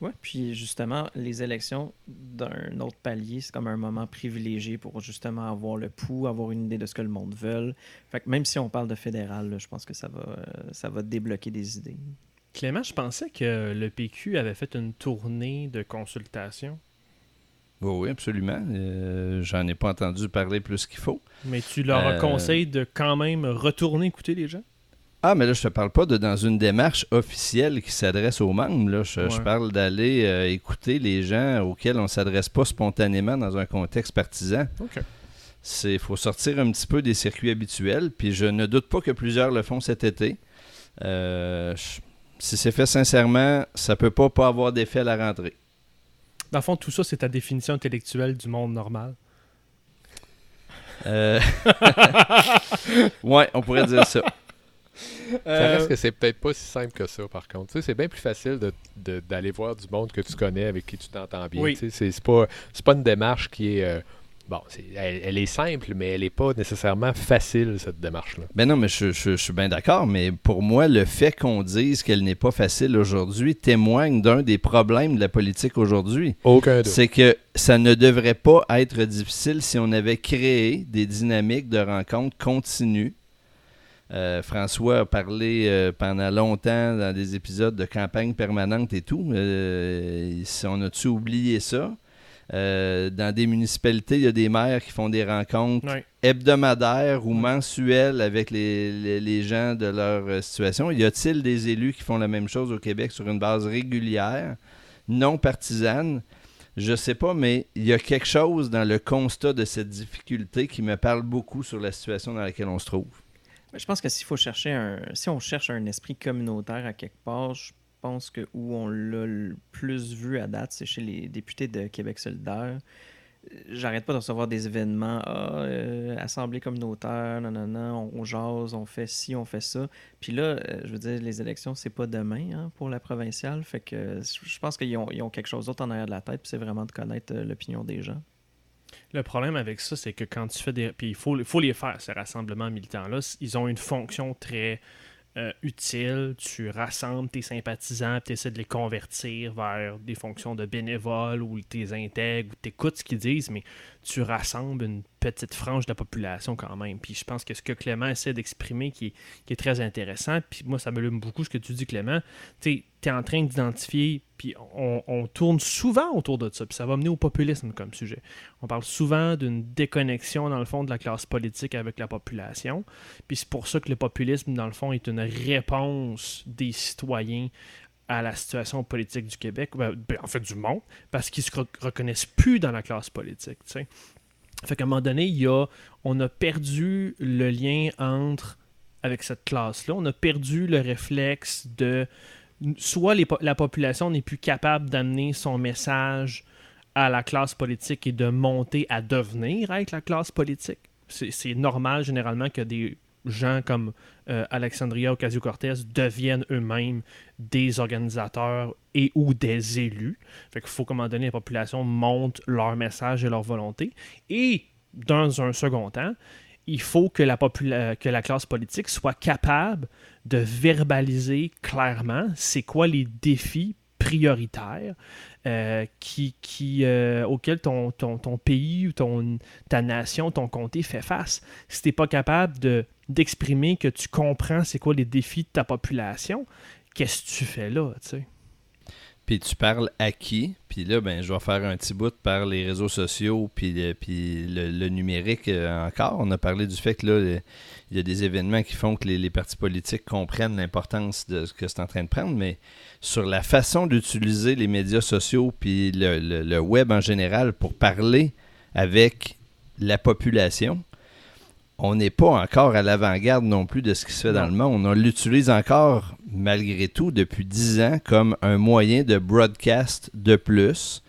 Ouais, puis justement, les élections d'un autre palier, c'est comme un moment privilégié pour justement avoir le pouls, avoir une idée de ce que le monde veut. Fait que même si on parle de fédéral, je pense que ça va, euh, ça va débloquer des idées. Clément, je pensais que le PQ avait fait une tournée de consultation. Oui, oui, absolument. Euh, J'en ai pas entendu parler plus qu'il faut. Mais tu leur Euh, conseilles de quand même retourner écouter les gens? Ah, mais là, je te parle pas de dans une démarche officielle qui s'adresse aux membres. Là. Je, parle d'aller euh, écouter les gens auxquels on s'adresse pas spontanément dans un contexte partisan. OK. Il faut sortir un petit peu des circuits habituels. Puis je ne doute pas que plusieurs le font cet été. Euh, je- si c'est fait sincèrement, ça peut pas pas avoir d'effet à la rentrée. Dans le fond, tout ça, c'est ta définition intellectuelle du monde normal. Euh, ouais, on pourrait dire ça. Ça reste que c'est peut-être pas si simple que ça, par contre. Tu sais, c'est bien plus facile de- de- d'aller voir du monde que tu connais, avec qui tu t'entends bien. Oui. Tu sais, C'est c'est pas, c'est pas une démarche qui est. euh, bon, elle, elle est simple, mais elle est pas nécessairement facile, cette démarche-là. Ben non, mais je, je- je suis bien d'accord, mais pour moi, le fait qu'on dise qu'elle n'est pas facile aujourd'hui témoigne d'un des problèmes de la politique aujourd'hui. Aucun doute. C'est que ça ne devrait pas être difficile si on avait créé des dynamiques de rencontres continues. Euh, François a parlé euh, pendant longtemps dans des épisodes de campagne permanente et tout. Euh, on a-tu oublié ça? Euh, dans des municipalités, il y a des maires qui font des rencontres hebdomadaires ou mensuelles avec les, les- les gens de leur euh, situation. Y a-t-il des élus qui font la même chose au Québec sur une base régulière, non partisane? Je sais pas, mais il y a quelque chose dans le constat de cette difficulté qui me parle beaucoup sur la situation dans laquelle on se trouve. Je pense que s'il faut chercher un. Si on cherche un esprit communautaire à quelque part, je pense que où on l'a le plus vu à date, c'est chez les députés de Québec solidaire. J'arrête pas de recevoir des événements, ah, euh, assemblée communautaire, non, non, non, on, jase, on fait ci, on fait ça. Puis là, euh, je veux dire, les élections, c'est pas demain hein, pour la provinciale. Fait que je pense qu'ils ont, ils ont, quelque chose d'autre en arrière de la tête, puis c'est vraiment de connaître euh, l'opinion des gens. Le problème avec ça, c'est que quand tu fais des. Puis il faut, faut les faire, ces rassemblements militants-là. Ils ont une fonction très euh, utile. Tu rassembles tes sympathisants, tu essaies de les convertir vers des fonctions de bénévoles ou tu les intègres ou tu écoutes ce qu'ils disent, mais tu rassembles une petite frange de la population quand même. Puis je pense que ce que Clément essaie d'exprimer qui est, très intéressant, puis moi ça me beaucoup ce que tu dis Clément, tu es en train d'identifier, puis on, tourne souvent autour de ça, puis ça va mener au populisme comme sujet. On parle souvent d'une déconnexion dans le fond de la classe politique avec la population, puis c'est pour ça que le populisme dans le fond est une réponse des citoyens à la situation politique du Québec, ben, ben, en fait du monde, parce qu'ils se reconnaissent plus dans la classe politique. Fait qu'à un moment donné, il y a, on a perdu le lien entre avec cette classe-là, on a perdu le réflexe de soit la population n'est plus capable d'amener son message à la classe politique et de monter à devenir avec la classe politique. C'est normal généralement que des gens comme euh, Alexandria Ocasio-Cortez deviennent eux-mêmes des organisateurs et ou des élus. Fait qu'il faut qu'à un moment donné, la population monte leur message et leur volonté. Et dans un second temps, il faut que la, que la classe politique soit capable de verbaliser clairement c'est quoi les défis prioritaires euh, qui, qui, euh, auxquels ton, pays ou ton, ta nation, ton comté fait face. Si tu n'es pas capable de, d'exprimer que tu comprends c'est quoi les défis de ta population, qu'est-ce que tu fais là, tu? Puis tu parles à qui? Puis là, ben, je vais faire un petit bout par les réseaux sociaux, puis, le, numérique euh, encore. On a parlé du fait que là, il y a des événements qui font que les, partis politiques comprennent l'importance de ce que c'est en train de prendre, mais sur la façon d'utiliser les médias sociaux, puis le, le, web en général pour parler avec la population, on n'est pas encore à l'avant-garde non plus de ce qui se fait dans le monde. On l'utilise encore, malgré tout, depuis dix ans comme un moyen de broadcast de plus.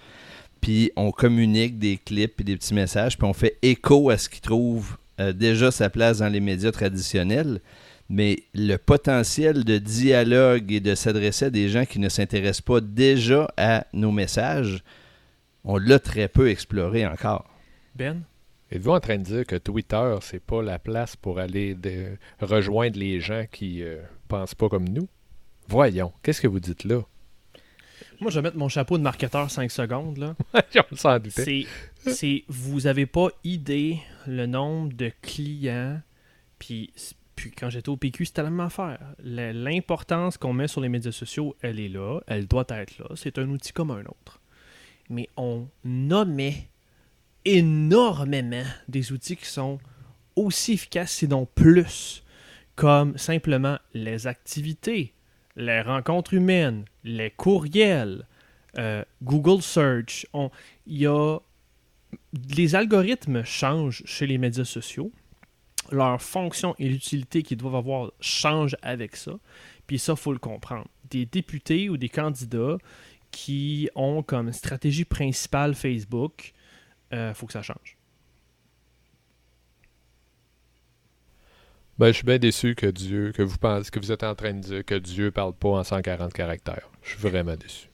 Puis on communique des clips et des petits messages, puis on fait écho à ce qui trouve euh, déjà sa place dans les médias traditionnels. Mais le potentiel de dialogue et de s'adresser à des gens qui ne s'intéressent pas déjà à nos messages, on l'a très peu exploré encore. Ben? Êtes-vous en train de dire que Twitter, c'est pas la place pour aller rejoindre les gens qui euh, pensent pas comme nous? Voyons, qu'est-ce que vous dites là? Moi, je vais mettre mon chapeau de marketeur 5 secondes. Là. c'est, c'est, vous avez pas idée le nombre de clients, puis, puis quand j'étais au PQ, c'était la même affaire. L'importance qu'on met sur les médias sociaux, elle est là, elle doit être là. C'est un outil comme un autre. Mais on nommait énormément des outils qui sont aussi efficaces, sinon plus, comme simplement les activités, les rencontres humaines, les courriels, euh, Google Search. Il y a, les algorithmes changent chez les médias sociaux. Leur fonction et l'utilité qu'ils doivent avoir changent avec ça. Puis ça, il faut le comprendre. Des députés ou des candidats qui ont comme stratégie principale Facebook, il euh, faut que ça change. Ben, je suis bien déçu que Dieu, que vous pensez, que vous êtes en train de dire que Dieu parle pas en 140 caractères. Je suis vraiment déçu.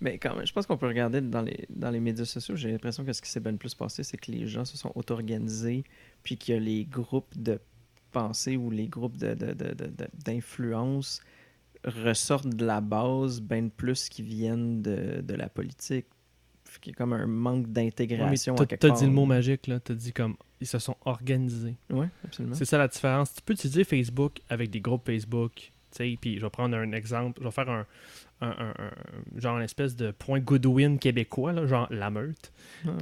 Mais quand même, je pense qu'on peut regarder dans les, dans les médias sociaux. J'ai l'impression que ce qui s'est bien plus passé, c'est que les gens se sont auto-organisés, puis qu'il y a les groupes de pensée ou les groupes d'influence de, de, ressortent de la base bien plus qui viennent de, de la politique qu'il y a comme un manque d'intégration. Ouais, tu as, dit le mot magique, là. Tu as dit comme ils se sont organisés. Oui, absolument. C'est ça la différence. Tu peux utiliser Facebook avec des groupes Facebook. Puis je vais prendre un exemple. Je vais faire un, un, genre une espèce de point Goodwin québécois, là, genre la meute.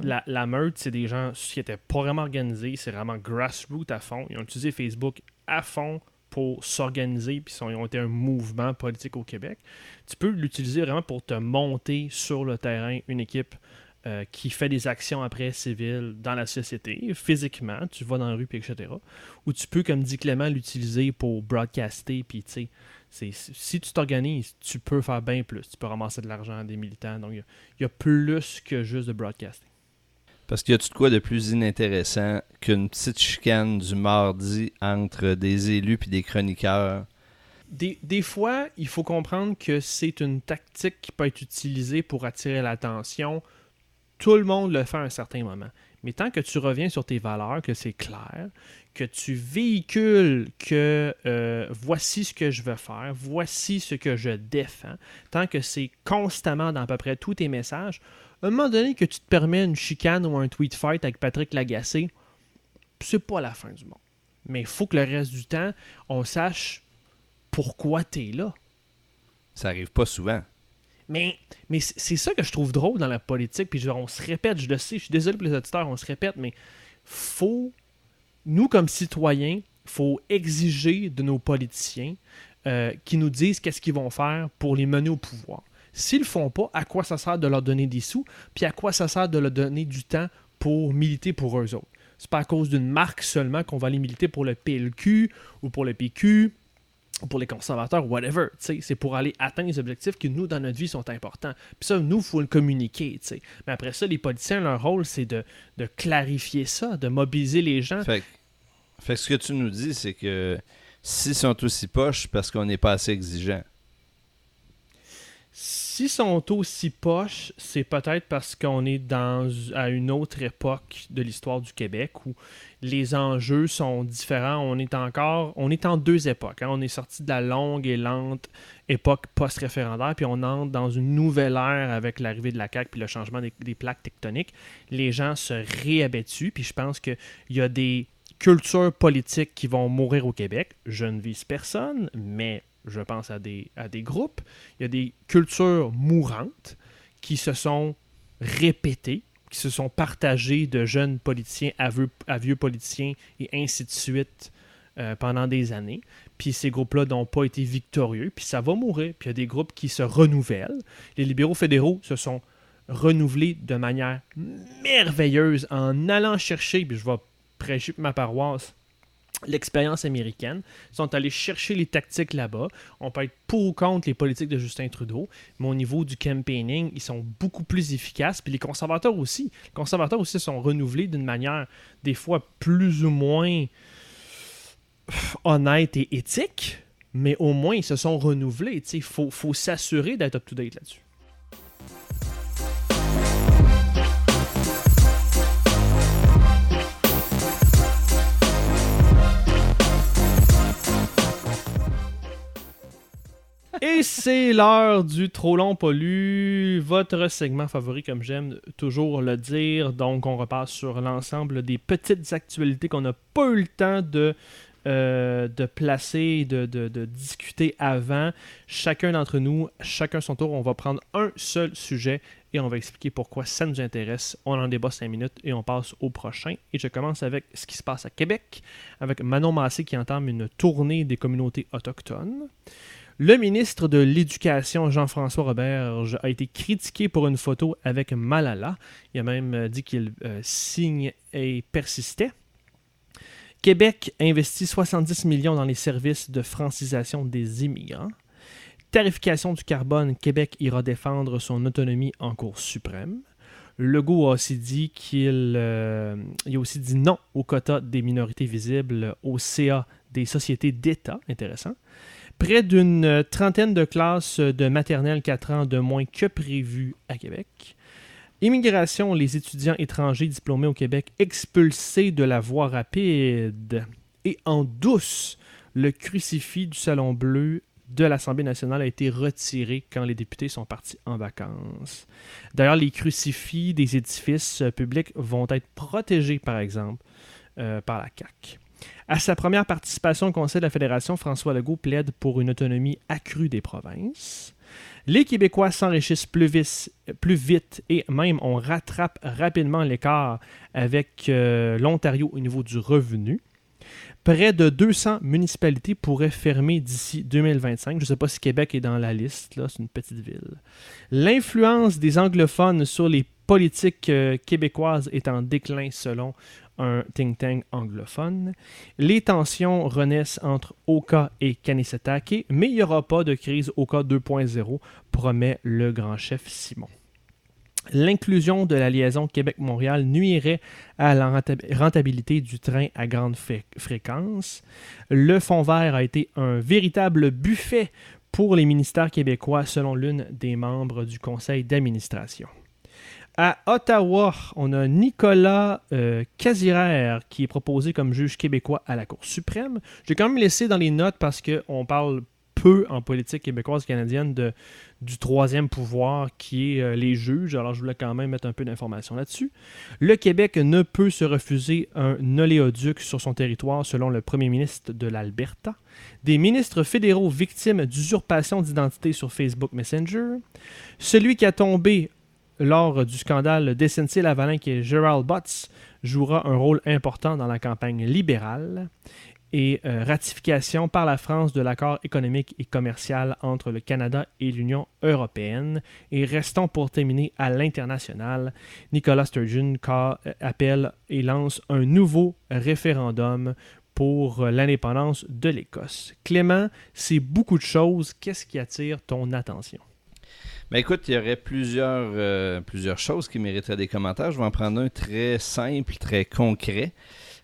La, la, meute, c'est des gens qui étaient pas vraiment organisés, c'est vraiment grassroots à fond. Ils ont utilisé Facebook à fond pour s'organiser, puis ils ont été un mouvement politique au Québec. Tu peux l'utiliser vraiment pour te monter sur le terrain une équipe euh, qui fait des actions après civiles dans la société, physiquement, tu vas dans la rue, puis etc. Ou tu peux, comme dit Clément, l'utiliser pour broadcaster, puis tu sais, si tu t'organises, tu peux faire bien plus. Tu peux ramasser de l'argent des militants. Donc, il y, a plus que juste de broadcasting. Parce qu'il y a tout de quoi de plus inintéressant qu'une petite chicane du mardi entre des élus puis des chroniqueurs. Des, des, fois, il faut comprendre que c'est une tactique qui peut être utilisée pour attirer l'attention tout le monde le fait à un certain moment. Mais tant que tu reviens sur tes valeurs, que c'est clair, que tu véhicules que euh, voici ce que je veux faire, voici ce que je défends, tant que c'est constamment dans à peu près tous tes messages, à un moment donné que tu te permets une chicane ou un tweet fight avec Patrick Lagacé, c'est pas la fin du monde. Mais il faut que le reste du temps, on sache pourquoi tu es là. Ça arrive pas souvent. Mais, mais c'est ça que je trouve drôle dans la politique. Puis on se répète, je le sais, je suis désolé pour les auditeurs, on se répète, mais faut, nous comme citoyens, faut exiger de nos politiciens euh, qui nous disent qu'est-ce qu'ils vont faire pour les mener au pouvoir. S'ils le font pas, à quoi ça sert de leur donner des sous, puis à quoi ça sert de leur donner du temps pour militer pour eux autres? C'est pas à cause d'une marque seulement qu'on va aller militer pour le PLQ ou pour le PQ pour les conservateurs, whatever. C'est pour aller atteindre les objectifs qui, nous, dans notre vie, sont importants. Puis ça, nous, il faut le communiquer. Mais après ça, les politiciens, leur rôle, c'est de, clarifier ça, de mobiliser les gens. Fait, fait ce que tu nous dis, c'est que s'ils sont aussi poches, parce qu'on n'est pas assez exigeant. S'ils sont aussi poches, c'est peut-être parce qu'on est dans à une autre époque de l'histoire du Québec où les enjeux sont différents. On est encore, on est en deux époques. Hein. On est sorti de la longue et lente époque post-référendaire, puis on entre dans une nouvelle ère avec l'arrivée de la CAQ puis le changement des, plaques tectoniques. Les gens se réhabituent, puis je pense qu'il y a des cultures politiques qui vont mourir au Québec. Je ne vise personne, mais je pense à des, groupes. Il y a des cultures mourantes qui se sont répétées qui se sont partagés de jeunes politiciens à vieux, politiciens et ainsi de suite euh, pendant des années. Puis ces groupes-là n'ont pas été victorieux, puis ça va mourir. Puis il y a des groupes qui se renouvellent. Les libéraux fédéraux se sont renouvelés de manière merveilleuse en allant chercher, puis je vais prêcher ma paroisse, l'expérience américaine. Ils sont allés chercher les tactiques là-bas. On peut être pour ou contre les politiques de Justin Trudeau, mais au niveau du campaigning, ils sont beaucoup plus efficaces. Puis les conservateurs aussi. Les conservateurs aussi sont renouvelés d'une manière des fois plus ou moins honnête et éthique, mais au moins ils se sont renouvelés. Il faut, faut s'assurer d'être up-to-date là-dessus. Et c'est l'heure du trop long pollu, votre segment favori comme j'aime toujours le dire. Donc on repasse sur l'ensemble des petites actualités qu'on n'a pas eu le temps de, euh, de placer, de, de, discuter avant. Chacun d'entre nous, chacun son tour, on va prendre un seul sujet et on va expliquer pourquoi ça nous intéresse. On en débat 5 minutes et on passe au prochain. Et je commence avec ce qui se passe à Québec, avec Manon Massé qui entame une tournée des communautés autochtones. Le ministre de l'Éducation, Jean-François Roberge, a été critiqué pour une photo avec Malala. Il a même euh, dit qu'il euh, signe et persistait. Québec investit 70 millions dans les services de francisation des immigrants. Tarification du carbone, Québec ira défendre son autonomie en Cour suprême. Legault a aussi dit qu'il euh, a aussi dit non au quota des minorités visibles au CA des sociétés d'État. Intéressant. Près d'une trentaine de classes de maternelle 4 ans de moins que prévu à Québec. Immigration, les étudiants étrangers diplômés au Québec expulsés de la voie rapide. Et en douce, le crucifix du Salon Bleu de l'Assemblée nationale a été retiré quand les députés sont partis en vacances. D'ailleurs, les crucifix des édifices publics vont être protégés, par exemple, euh, par la CAQ. À sa première participation au Conseil de la Fédération, François Legault plaide pour une autonomie accrue des provinces. Les Québécois s'enrichissent plus, vite et même on rattrape rapidement l'écart avec euh, l'Ontario au niveau du revenu. Près de 200 municipalités pourraient fermer d'ici 2025. Je ne sais pas si Québec est dans la liste, c'est une petite ville. L'influence des anglophones sur les politiques euh, québécoises est en déclin selon un think tank anglophone. Les tensions renaissent entre Oka et Kanesetake, mais il n'y aura pas de crise Oka 2.0, promet le grand chef Simon. L'inclusion de la liaison Québec-Montréal nuirait à la rentabilité du train à grande fréquence. Le Fonds vert a été un véritable buffet pour les ministères québécois, selon l'une des membres du conseil d'administration. À Ottawa, on a Nicolas euh, qui est proposé comme juge québécois à la Cour suprême. J'ai quand même laissé dans les notes parce qu'on parle peu en politique québécoise canadienne de, du troisième pouvoir qui est euh, les juges. Alors je voulais quand même mettre un peu d'informations là-dessus. Le Québec ne peut se refuser un oléoduc sur son territoire selon le premier ministre de l'Alberta. Des ministres fédéraux victimes d'usurpation d'identité sur Facebook Messenger. Celui qui a tombé lors du scandale d'SNC-Lavalin qui Gerald Butts jouera un rôle important dans la campagne libérale et euh, ratification par la France de l'accord économique et commercial entre le Canada et l'Union européenne. Et restons pour terminer à l'international. Nicolas Sturgeon euh, appelle et lance un nouveau référendum pour euh, l'indépendance de l'Écosse. Clément, c'est beaucoup de choses. Qu'est-ce qui attire ton attention? Ben écoute, il y aurait plusieurs, plusieurs choses qui mériteraient des commentaires. Je vais en prendre un très simple, très concret.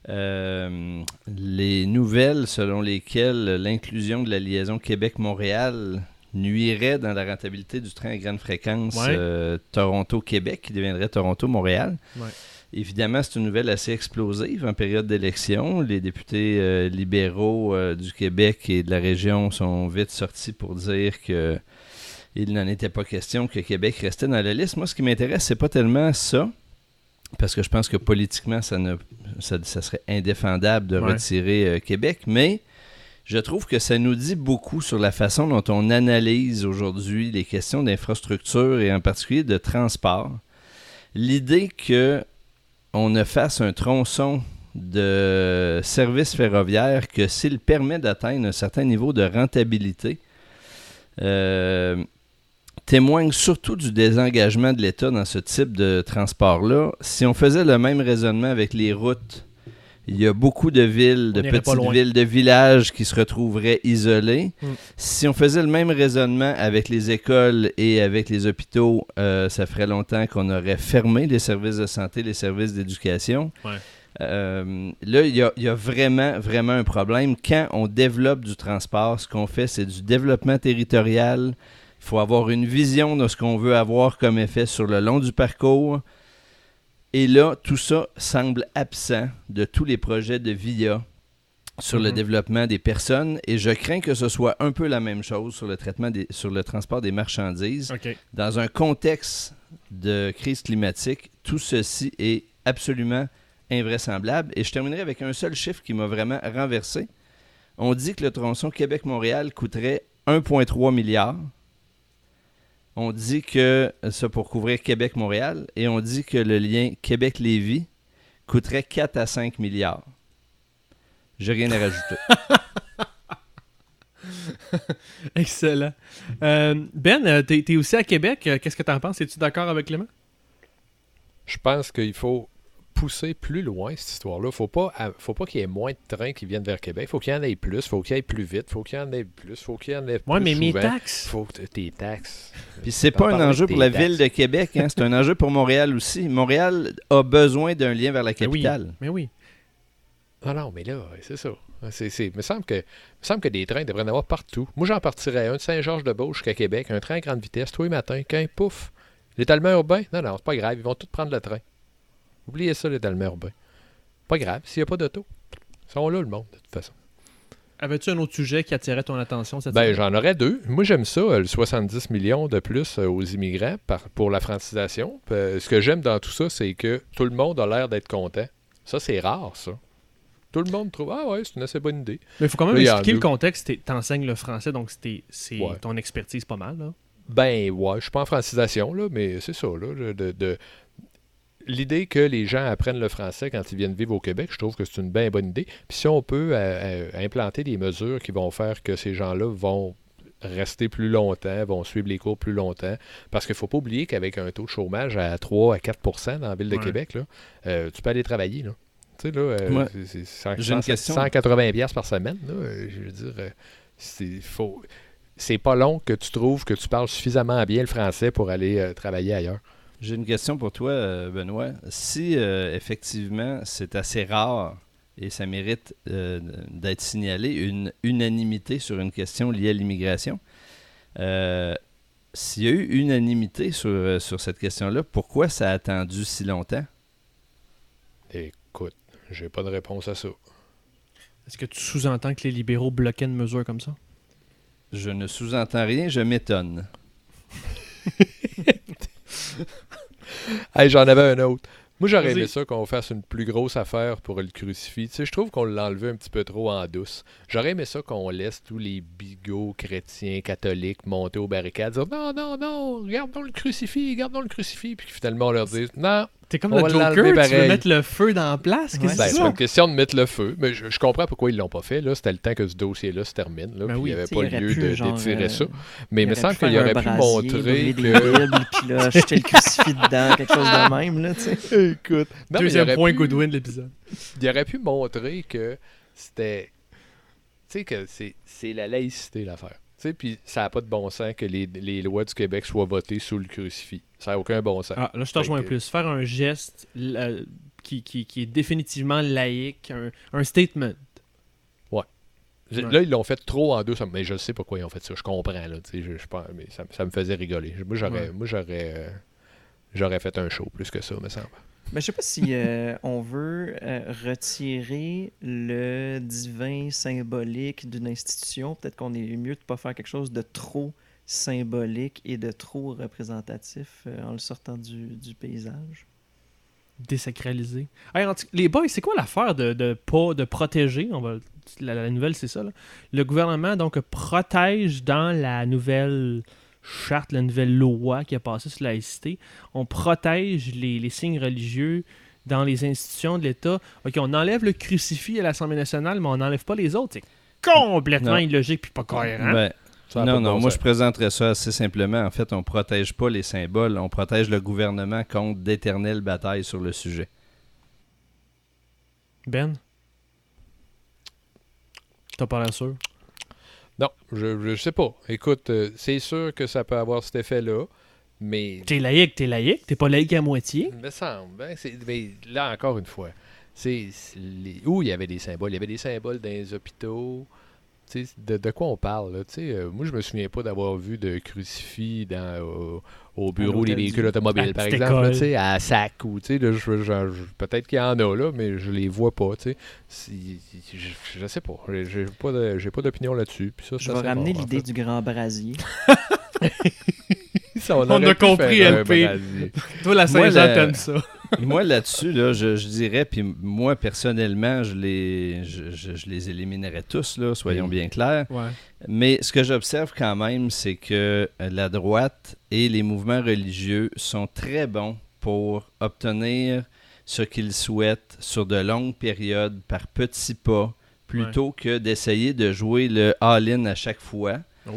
Euh, les nouvelles selon lesquelles l'inclusion de la liaison Québec-Montréal nuirait dans la rentabilité du train à grande fréquence euh, Toronto-Québec, qui deviendrait Toronto-Montréal. Évidemment, c'est une nouvelle assez explosive en période d'élection. Les députés euh, libéraux du Québec et de la région sont vite sortis pour dire que il n'en était pas question que Québec restait dans la liste. Moi, ce qui m'intéresse, c'est pas tellement ça parce que je pense que politiquement, ça, ne, ça, serait indéfendable de retirer euh, Québec, mais je trouve que ça nous dit beaucoup sur la façon dont on analyse aujourd'hui les questions d'infrastructure et en particulier de transport. L'idée que on fasse un tronçon de service ferroviaire que s'il permet d'atteindre un certain niveau de rentabilité, euh, témoigne surtout du désengagement de l'État dans ce type de transport-là. Si on faisait le même raisonnement avec les routes, il y a beaucoup de villes, de petites villes, de villages qui se retrouveraient isolés. Hmm. Si on faisait le même raisonnement avec les écoles et avec les hôpitaux, euh, ça ferait longtemps qu'on aurait fermé les services de santé, les services d'éducation. Euh, là, il y, a, il y, a, vraiment, vraiment un problème. Quand on développe du transport, ce qu'on fait, c'est du développement territorial, il faut avoir une vision de ce qu'on veut avoir comme effet sur le long du parcours. Et là, tout ça semble absent de tous les projets de VIA sur le mhm. développement des personnes et je crains que ce soit un peu la même chose sur le traitement des, sur le transport des marchandises. Dans un contexte de crise climatique, tout ceci est absolument invraisemblable et je terminerai avec un seul chiffre qui m'a vraiment renversé. On dit que le tronçon Québec-Montréal coûterait 1,3 milliard on dit que ça pour couvrir Québec-Montréal et on dit que le lien Québec-Lévis coûterait 4 à 5 milliards. J'ai rien à rajouter. Excellent. Euh, ben, euh, tu es, aussi à Québec. Euh, qu'est-ce que tu en penses? Es-tu d'accord avec Clément? Je pense qu'il faut pousser plus loin cette histoire-là. Faut pas, faut pas qu'il y ait moins de trains qui viennent vers Québec. Faut qu'il y en ait plus. Faut qu'il y ait plus vite. Faut qu'il y en ait plus. Faut qu'il y en ait plus. Ouais, mais mes taxes. Faut que tes taxes. Puis c'est pas un enjeu pour la ville de Québec. Hein. c'est un enjeu pour Montréal aussi. Montréal a besoin d'un lien vers la capitale. Mais oui. Mais oui. non, mais là, c'est ça. C'est, Il me semble que, me semble que des trains devraient en avoir partout. Moi, j'en partirais un de Saint-Georges-de-Beauce jusqu'à Québec, un train à grande vitesse, tous les matins, qu'un pouf. L'étalement urbain, non, non, c'est pas grave, ils vont tous prendre le train. Oubliez ça, les urbain. Pas grave, s'il n'y a pas d'auto. Ils sont là, le monde, de toute façon. Avais-tu un autre sujet qui attirait ton attention cette ben, J'en aurais deux. Moi, j'aime ça, euh, le 70 millions de plus euh, aux immigrants pour la francisation. Euh, ce que j'aime dans tout ça, c'est que tout le monde a l'air d'être content. Ça, c'est rare, ça. Tout le monde trouve Ah ouais, c'est une assez bonne idée. Mais il faut quand même expliquer le contexte. Tu enseignes le français, donc c'est ton expertise pas mal. Là. Ben ouais, je suis pas en francisation, là, mais c'est ça. Là, de, l'idée que les gens apprennent le français quand ils viennent vivre au Québec, je trouve que c'est une bien bonne idée. Puis si on peut euh, euh, implanter des mesures qui vont faire que ces gens-là vont rester plus longtemps, vont suivre les cours plus longtemps. Parce qu'il ne faut pas oublier qu'avec un taux de chômage à 3 à 4% dans la ville de Québec, là, euh, tu peux aller travailler. Là. Tu sais, là, c'est 180 pièces par semaine. je veux dire, c'est faux. C'est pas long que tu trouves que tu parles suffisamment bien le français pour aller travailler ailleurs. J'ai une question pour toi, euh, Benoît. Si euh, effectivement c'est assez rare et ça mérite euh, d'être signalé, une unanimité sur une question liée à l'immigration, s'il y a eu unanimité sur, sur cette question-là, pourquoi ça a attendu si longtemps? Écoute, j'ai pas de réponse à ça. Est-ce que tu sous-entends que les libéraux bloquaient une mesure comme ça? Je ne sous-entends rien, je m'étonne. hey, J'en avais un autre. Moi, j'aurais aimé ça qu'on fasse une plus grosse affaire pour le crucifix. Tu sais, je trouve qu'on l'a enlevé un petit peu trop en douce. J'aurais aimé ça qu'on laisse tous les bigots chrétiens, catholiques monter aux barricades, dire non, non, non, regardons le crucifix, regardons le crucifix, puis finalement on leur dise non, T'es comme le Joker, tu veux mettre le feu dans la place? Ben, c'est une question de mettre le feu. Mais je, comprends pourquoi ils l'ont pas fait. Là. C'était le temps que ce dossier-là se termine. Là, ben il n'y avait pas lieu d'étirer ça. Mais il, me semble qu'il aurait pu montrer que... puis là, jeter le crucifix dedans, quelque chose de même. Là, Écoute. Deuxième point Goodwin de l'épisode. Il aurait pu montrer que c'était... Tu sais que c'est la laïcité l'affaire. Puis ça n'a pas de bon sens que les, les, lois du Québec soient votées sous le crucifix. Ça n'a aucun bon sens. Ah, là, je te rejoins plus. Faire un geste qui, qui, qui, est définitivement laïque, un, un statement. Ouais. Là, ils l'ont fait trop en deux, mais je sais pourquoi ils ont fait ça. Je comprends, là. Je, je, mais ça, ça, me faisait rigoler. Moi, j'aurais, moi, j'aurais, euh, j'aurais fait un show plus que ça, me semble. Mais je sais pas si euh, on veut euh, retirer le divin symbolique d'une institution. Peut-être qu'on est mieux de ne pas faire quelque chose de trop symbolique et de trop représentatif euh, en le sortant du, paysage. Désacralisé. les boys, c'est quoi l'affaire de, de, pas, de protéger? On va, la, nouvelle, c'est ça. Le gouvernement donc protège dans la nouvelle charte, la nouvelle loi qui a passé sur la laïcité, on protège les, signes religieux dans les institutions de l'État. OK, on enlève le crucifix à l'Assemblée nationale, mais on n'enlève pas les autres. C'est complètement illogique puis pas cohérent. Ben, non, non, moi je présenterais ça assez simplement. En fait, on protège pas les symboles, on protège le gouvernement contre d'éternelles batailles sur le sujet. Ben? T'as pas l'air sûr? Non, je, ne sais pas. Écoute, euh, c'est sûr que ça peut avoir cet effet-là, mais... T'es laïque, t'es laïque, t'es pas laïque à moitié. Il me semble. Ben, mais là, encore une fois, c'est où il y avait des symboles? Il y avait des symboles dans les hôpitaux, de, quoi on parle? Là, euh, moi, je me souviens pas d'avoir vu de crucifix dans, au bureau des véhicules automobiles, par exemple, à SAC. Ou, peut-être qu'il y en a, là, mais je les vois pas. Je, je sais pas. J'ai pas, pas d'opinion là-dessus. je vais ramener l'idée du grand brasier. on, a compris, LP. Toi, la Saint-Jean, ça. Moi, là-dessus, là, je, dirais, puis moi, personnellement, je les, je, les éliminerais tous, là, soyons bien clairs. Mais ce que j'observe quand même, c'est que la droite et les mouvements religieux sont très bons pour obtenir ce qu'ils souhaitent sur de longues périodes par petits pas, plutôt que d'essayer de jouer le all-in à chaque fois. Oh.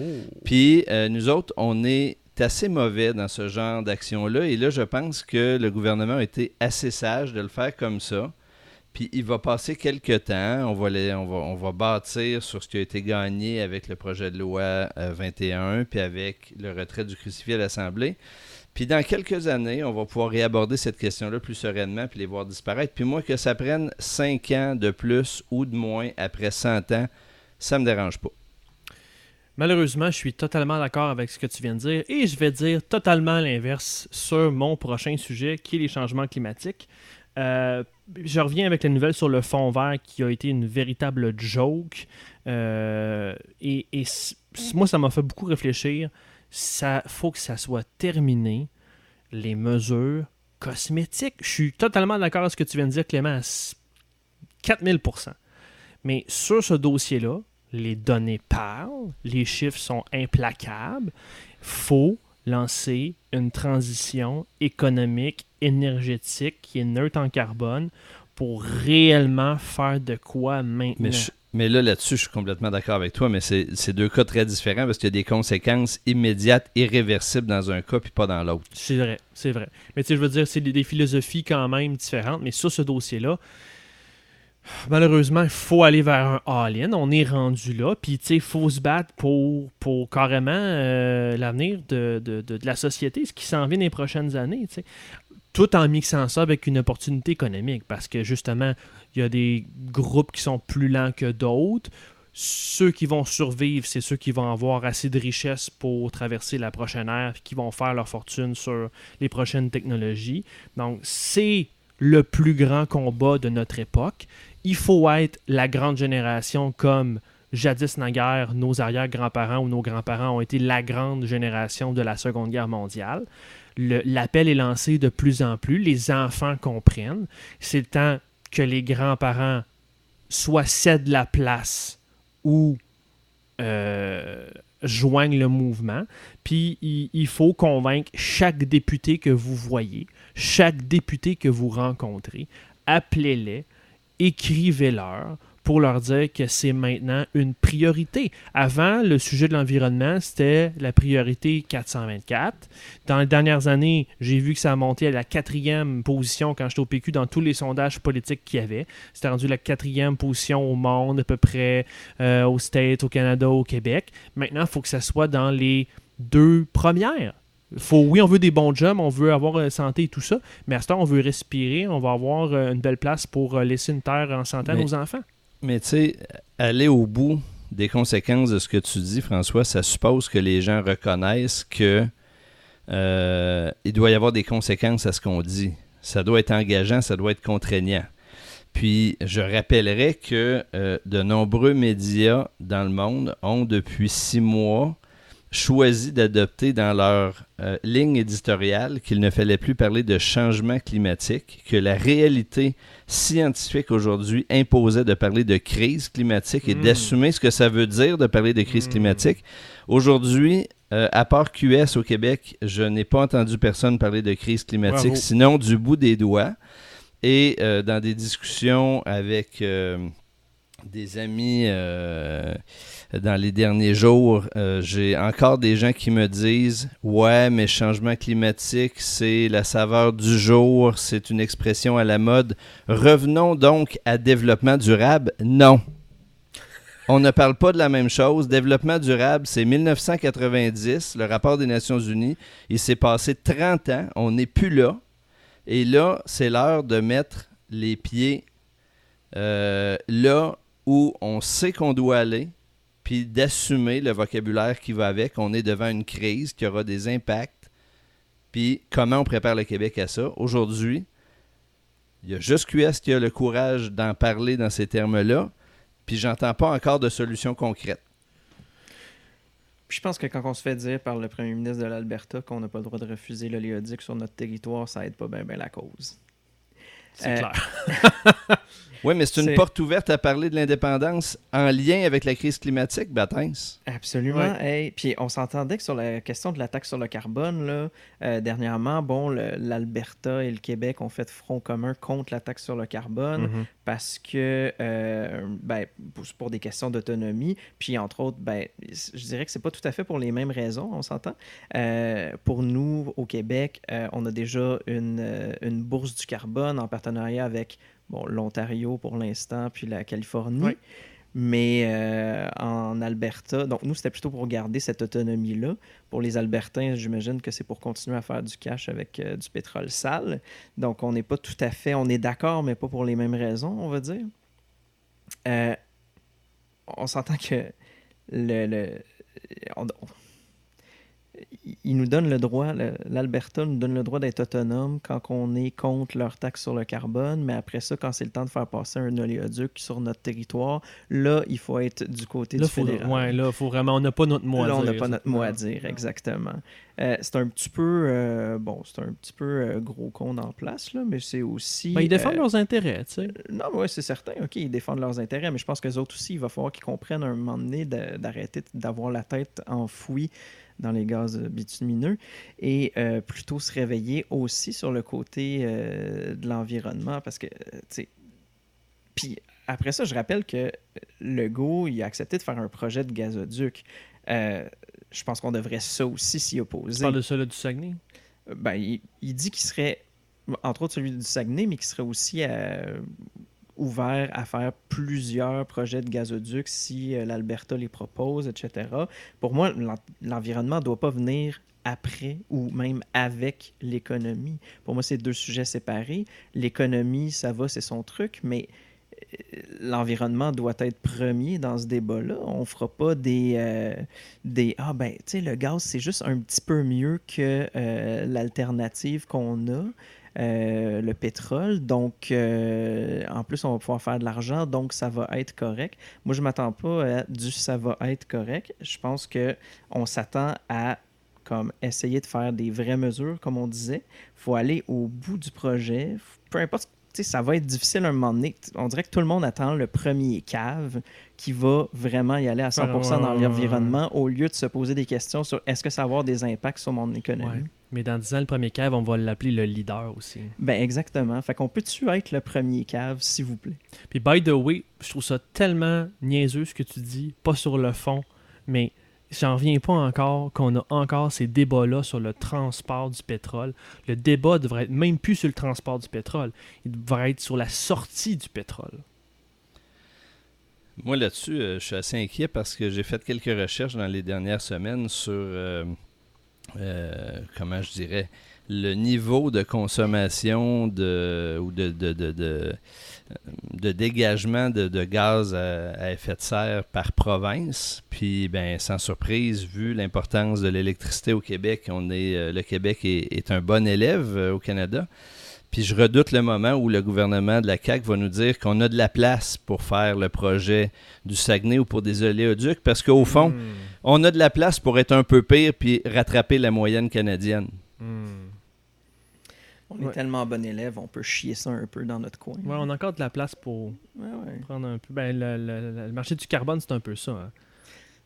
Puis euh, nous autres, on est assez mauvais dans ce genre d'action-là. Et là, je pense que le gouvernement a été assez sage de le faire comme ça. Puis il va passer quelques temps. On va, bâtir sur ce qui a été gagné avec le projet de loi 21, euh, puis avec le retrait du crucifix à l'Assemblée. Puis dans quelques années, on va pouvoir réaborder cette question-là plus sereinement, puis les voir disparaître. Puis moi, que ça prenne 5 ans de plus ou de moins après 100 ans, ça me dérange pas. Malheureusement, je suis totalement d'accord avec ce que tu viens de dire et je vais dire totalement l'inverse sur mon prochain sujet qui est les changements climatiques. Euh, je reviens avec la nouvelle sur le fond vert qui a été une véritable joke. Euh, et, moi, ça m'a fait beaucoup réfléchir. Ça faut que ça soit terminé, les mesures cosmétiques. Je suis totalement d'accord avec ce que tu viens de dire, Clément, à 4000%. Mais sur ce dossier-là, les données parlent, les chiffres sont implacables. faut lancer une transition économique, énergétique qui est neutre en carbone pour réellement faire de quoi maintenant. Mais, là, là-dessus, je suis complètement d'accord avec toi, mais c'est deux cas très différents parce qu'il y a des conséquences immédiates, irréversibles dans un cas puis pas dans l'autre. C'est vrai, c'est vrai. Mais tu sais, je veux dire, c'est des, des, philosophies quand même différentes, mais sur ce dossier-là, malheureusement, il faut aller vers un all-in. On est rendu là. Puis, tu sais, il faut se battre pour, pour carrément euh, l'avenir de, la société, ce qui s'en vient dans les prochaines années. Tout en mixant ça avec une opportunité économique. Parce que, justement, il y a des groupes qui sont plus lents que d'autres. Ceux qui vont survivre, c'est ceux qui vont avoir assez de richesse pour traverser la prochaine ère, qui vont faire leur fortune sur les prochaines technologies. Donc, c'est le plus grand combat de notre époque il faut être la grande génération comme jadis naguère, nos arrière-grands-parents ou nos grands-parents ont été la grande génération de la Seconde Guerre mondiale. L'appel est lancé de plus en plus, les enfants comprennent. C'est le temps que les grands-parents soit cèdent la place ou euh, joignent le mouvement. Puis il, faut convaincre chaque député que vous voyez, chaque député que vous rencontrez, appelez-les, écrivez-leur pour leur dire que c'est maintenant une priorité. Avant, le sujet de l'environnement, c'était la priorité 424. Dans les dernières années, j'ai vu que ça a monté à la quatrième position quand j'étais au PQ dans tous les sondages politiques qu'il y avait. C'était rendu la quatrième position au monde, à peu près euh, aux States, au Canada, au Québec. Maintenant, il faut que ça soit dans les deux premières. Faut, oui, on veut des bons jobs, on veut avoir euh, santé et tout ça, mais à ce temps, on veut respirer, on va avoir euh, une belle place pour euh, laisser une terre en santé à nos enfants. Mais tu sais, aller au bout des conséquences de ce que tu dis, François, ça suppose que les gens reconnaissent que il doit y avoir des conséquences à ce qu'on dit. Ça doit être engageant, ça doit être contraignant. Puis, je rappellerai que de nombreux médias dans le monde ont depuis six mois choisi d'adopter dans leur euh, ligne éditoriale qu'il ne fallait plus parler de changement climatique, que la réalité scientifique aujourd'hui imposait de parler de crise climatique et hmm. d'assumer ce que ça veut dire de parler de crise hmm. climatique. Aujourd'hui, euh, à part QS au Québec, je n'ai pas entendu personne parler de crise climatique, sinon du bout des doigts. Et euh, dans des discussions avec des amis dans les derniers jours, euh, j'ai encore des gens qui me disent Ouais, mais changement climatique, c'est la saveur du jour, c'est une expression à la mode. Revenons donc à développement durable. Non. On ne parle pas de la même chose. Développement durable, c'est 1990, le rapport des Nations Unies. Il s'est passé 30 ans, on n'est plus là. Et là, c'est l'heure de mettre les pieds euh, là où on sait qu'on doit aller, puis d'assumer le vocabulaire qui va avec. On est devant une crise qui aura des impacts. Puis comment on prépare le Québec à ça? Aujourd'hui, il y a juste QS qui a le courage d'en parler dans ces termes-là. Puis j'entends pas encore de solutions concrètes. je pense que quand on se fait dire par le premier ministre de l'Alberta qu'on n'a pas le droit de refuser l'oléoduc sur notre territoire, ça aide pas bien la cause. C'est euh, clair. Oui, mais c'est une porte ouverte à parler de l'indépendance en lien avec la crise climatique, Batins. Absolument. puis on s'entendait que sur la question de la taxe sur le carbone, là, euh, dernièrement, bon, l'Alberta et le Québec ont fait front commun contre la taxe sur le carbone mm-hmm. parce que, euh, ben, pour des questions d'autonomie, puis entre autres, ben, je dirais que c'est pas tout à fait pour les mêmes raisons, on s'entend. Euh, pour nous, au Québec, on a déjà une, une bourse du carbone en partenariat avec bon, l'Ontario pour l'instant, puis la Californie. Mais euh, en Alberta, donc nous, c'était plutôt pour garder cette autonomie-là. Pour les Albertains, j'imagine que c'est pour continuer à faire du cash avec euh, du pétrole sale. Donc on n'est pas tout à fait, on est d'accord, mais pas pour les mêmes raisons, on va dire. Euh, on s'entend que le, le ils nous donnent le droit, l'Alberta nous donne le droit d'être autonome quand on est contre leur taxe sur le carbone, mais après ça, quand c'est le temps de faire passer un oléoduc sur notre territoire, là, il faut être du côté du fédéral. Ouais, là, faut vraiment, on n'a pas notre mot à dire. Là, on n'a pas notre mot à dire, exactement. Euh, c'est un petit peu, euh, bon, c'est un petit peu euh, gros con en place, là, mais c'est aussi... Ben, ils défendent leurs intérêts, tu sais. Non, oui, c'est certain. OK, ils défendent leurs intérêts, mais je pense que les autres aussi, il va falloir qu'ils comprennent à un moment donné d'arrêter d'avoir la tête enfouie dans les gaz bitumineux et plutôt se réveiller aussi sur le côté de l'environnement parce que, tu sais, puis après ça, je rappelle que Legault, il a accepté de faire un projet de gazoduc. Euh, je pense qu'on devrait ça aussi s'y opposer. Tu parles de celui du Saguenay? Euh, ben, il, dit qu'il serait, entre autres celui du Saguenay, mais qu'il serait aussi euh, ouvert à faire plusieurs projets de gazoduc si l'Alberta les propose, etc. Pour moi, l'environnement ne doit pas venir après ou même avec l'économie. Pour moi, c'est deux sujets séparés. L'économie, ça va, c'est son truc, mais l'environnement doit être premier dans ce débat-là. On fera pas des, euh, des ah ben tu sais le gaz c'est juste un petit peu mieux que euh, l'alternative qu'on a. Euh, le pétrole. Donc, en plus, on va pouvoir faire de l'argent, donc ça va être correct. Moi, je ne m'attends pas à du ça va être correct. Je pense qu'on s'attend à comme essayer de faire des vraies mesures, comme on disait. Il faut aller au bout du projet. Peu importe ça va être difficile un moment donné. On dirait que tout le monde attend le premier cave qui va vraiment y aller à 100% dans l'environnement au lieu de se poser des questions sur est-ce que ça va avoir des impacts sur mon économie. Mais dans 10 ans, le premier cave, on va l'appeler le leader aussi. Ben exactement. Fait qu'on peut-tu être le premier cave, s'il vous plaît? Puis by the way, je trouve ça tellement niaiseux ce que tu dis, pas sur le fond, mais j'en reviens pas encore qu'on a encore ces débats-là sur le transport du pétrole. Le débat devrait être même plus sur le transport du pétrole. Il devrait être sur la sortie du pétrole. Moi, là-dessus, euh, je suis assez inquiet parce que j'ai fait quelques recherches dans les dernières semaines sur, euh, euh, comment je dirais, le niveau de consommation de, ou de, dégagement de, gaz à, effet de serre par province. Puis, ben, sans surprise, vu l'importance de l'électricité au Québec, on est, euh, le Québec est, un bon élève euh, au Canada. Puis je redoute le moment où le gouvernement de la CAQ va nous dire qu'on a de la place pour faire le projet du Saguenay ou pour des oléoducs, parce qu'au fond, hmm. On a de la place pour être un peu pire puis rattraper la moyenne canadienne. Hmm. On est tellement bon élève, on peut chier ça un peu dans notre coin. Ouais, on a encore de la place pour prendre un peu. Ben, le, marché du carbone, c'est un peu ça. Hein.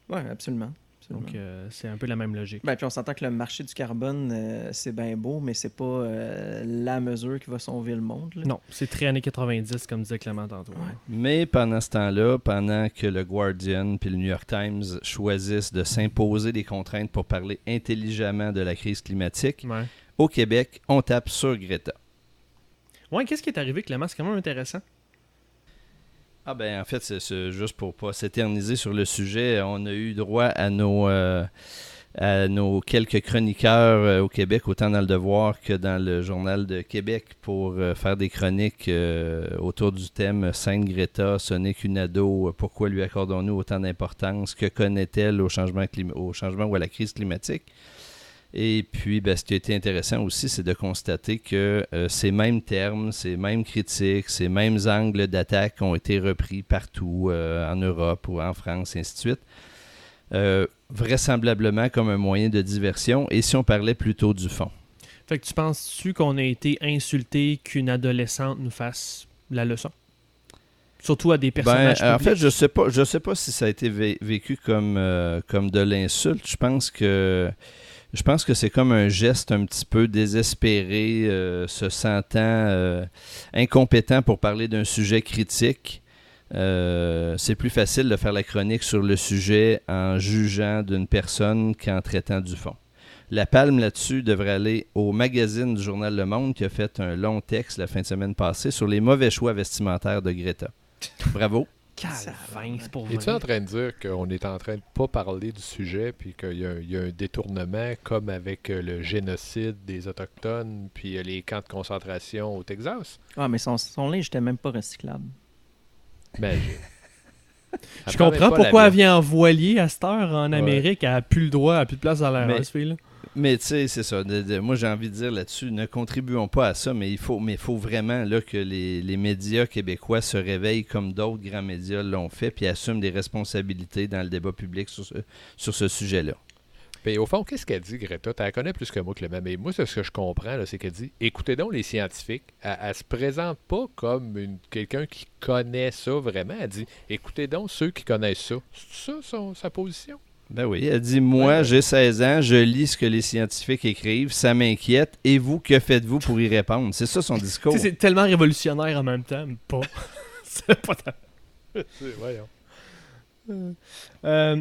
Oui, absolument. Donc, euh, c'est un peu la même logique. Ben, puis on s'entend que le marché du carbone, euh, c'est bien beau, mais c'est pas euh, la mesure qui va sauver le monde. Non, c'est très années 90, comme disait Clément tantôt. Mais pendant ce temps-là, pendant que le Guardian puis le New York Times choisissent de s'imposer des contraintes pour parler intelligemment de la crise climatique, au Québec, on tape sur Greta. Ouais, qu'est-ce qui est arrivé, Clément? C'est quand même intéressant. Ah ben en fait, c'est juste pour pas s'éterniser sur le sujet, on a eu droit à nos, euh, quelques chroniqueurs euh, au Québec, autant dans le Devoir que dans le Journal de Québec, pour euh, faire des chroniques autour du thème Sainte Greta, Sonic Unado, pourquoi lui accordons-nous autant d'importance, que connaît-elle au changement, au changement ou à la crise climatique. Et puis, ben, ce qui a été intéressant aussi, c'est de constater que euh, ces mêmes termes, ces mêmes critiques, ces mêmes angles d'attaque ont été repris partout euh, en Europe ou en France, et ainsi de suite. Euh, vraisemblablement comme un moyen de diversion, et si on parlait plutôt du fond. Fait que tu penses-tu qu'on a été insulté qu'une adolescente nous fasse la leçon? Surtout à des ben, personnages. en fait, je sais pas, je sais pas si ça a été vécu comme, comme de l'insulte. Je pense que je pense que c'est comme un geste un petit peu désespéré, euh, se sentant euh, incompétent pour parler d'un sujet critique. Euh, c'est plus facile de faire la chronique sur le sujet en jugeant d'une personne qu'en traitant du fond. La palme là-dessus devrait aller au magazine du journal Le Monde qui a fait un long texte la fin de semaine passée sur les mauvais choix vestimentaires de Greta. Bravo. Es-tu en train de dire qu'on est en train de pas parler du sujet, puis qu'il y, a un détournement comme avec euh, le génocide des Autochtones, puis euh, les camps de concentration au Texas? Ah, mais son, son linge n'était même pas recyclable. Ben, je comprends pourquoi elle vient en voilier à cette heure en Amérique. Elle n'a plus le droit, elle n'a plus de place dans la mais, là mais tu sais, c'est ça. moi, j'ai envie de dire là-dessus, ne contribuons pas à ça, mais il faut, mais faut vraiment là, que les, médias québécois se réveillent comme d'autres grands médias l'ont fait, puis assument des responsabilités dans le débat public sur ce, sur ce sujet-là. Mais au fond, qu'est-ce qu'elle dit, Greta? Tu la connais plus que moi, Clément. Mais moi, ce que je comprends, c'est qu'elle dit écoutez donc les scientifiques. Elle, ne se présente pas comme quelqu'un qui connaît ça vraiment. Elle dit écoutez donc ceux qui connaissent ça. C'est ça sa position? Ben oui, elle dit Moi, j'ai 16 ans, je lis ce que les scientifiques écrivent, ça m'inquiète. Et vous, que faites-vous pour y répondre? C'est ça son discours. c'est tellement révolutionnaire en même temps, mais pas. c'est pas. Voyons. Euh,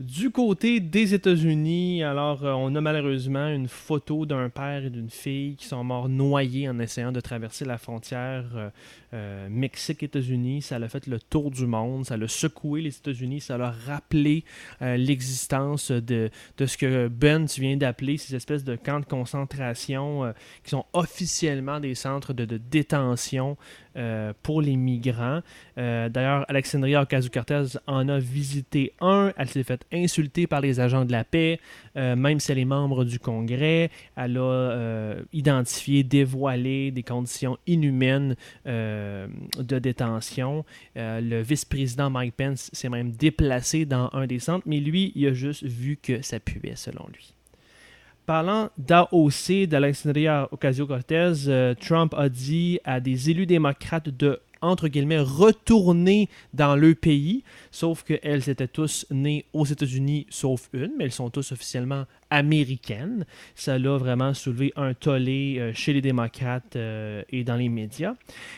du côté des États-Unis, alors euh, on a malheureusement une photo d'un père et d'une fille qui sont morts noyés en essayant de traverser la frontière euh, euh, Mexique-États-Unis. Ça a fait le tour du monde, ça a secoué les États-Unis, ça a rappelé l'existence de, de, ce que Ben, tu viens d'appeler ces espèces de camps de concentration qui sont officiellement des centres de, de détention pour les migrants. D'ailleurs, Alexandria Ocasio-Cortez en a visité un. Elle s'est fait insultée par les agents de la paix, euh, même si elle est membre du Congrès. Elle a euh, identifié, dévoilé des conditions inhumaines euh, de détention. le vice-président Mike Pence s'est même déplacé dans un des centres, mais lui, il a juste vu que ça puait, selon lui. Parlant d'AOC, d'Alexandria Ocasio-Cortez, Trump a dit à des élus démocrates de entre guillemets, retourner dans le pays, sauf qu'elles étaient tous nées aux États-Unis, sauf une, mais elles sont tous officiellement américaines. Ça a vraiment soulevé un tollé euh, chez les démocrates euh, et dans les médias.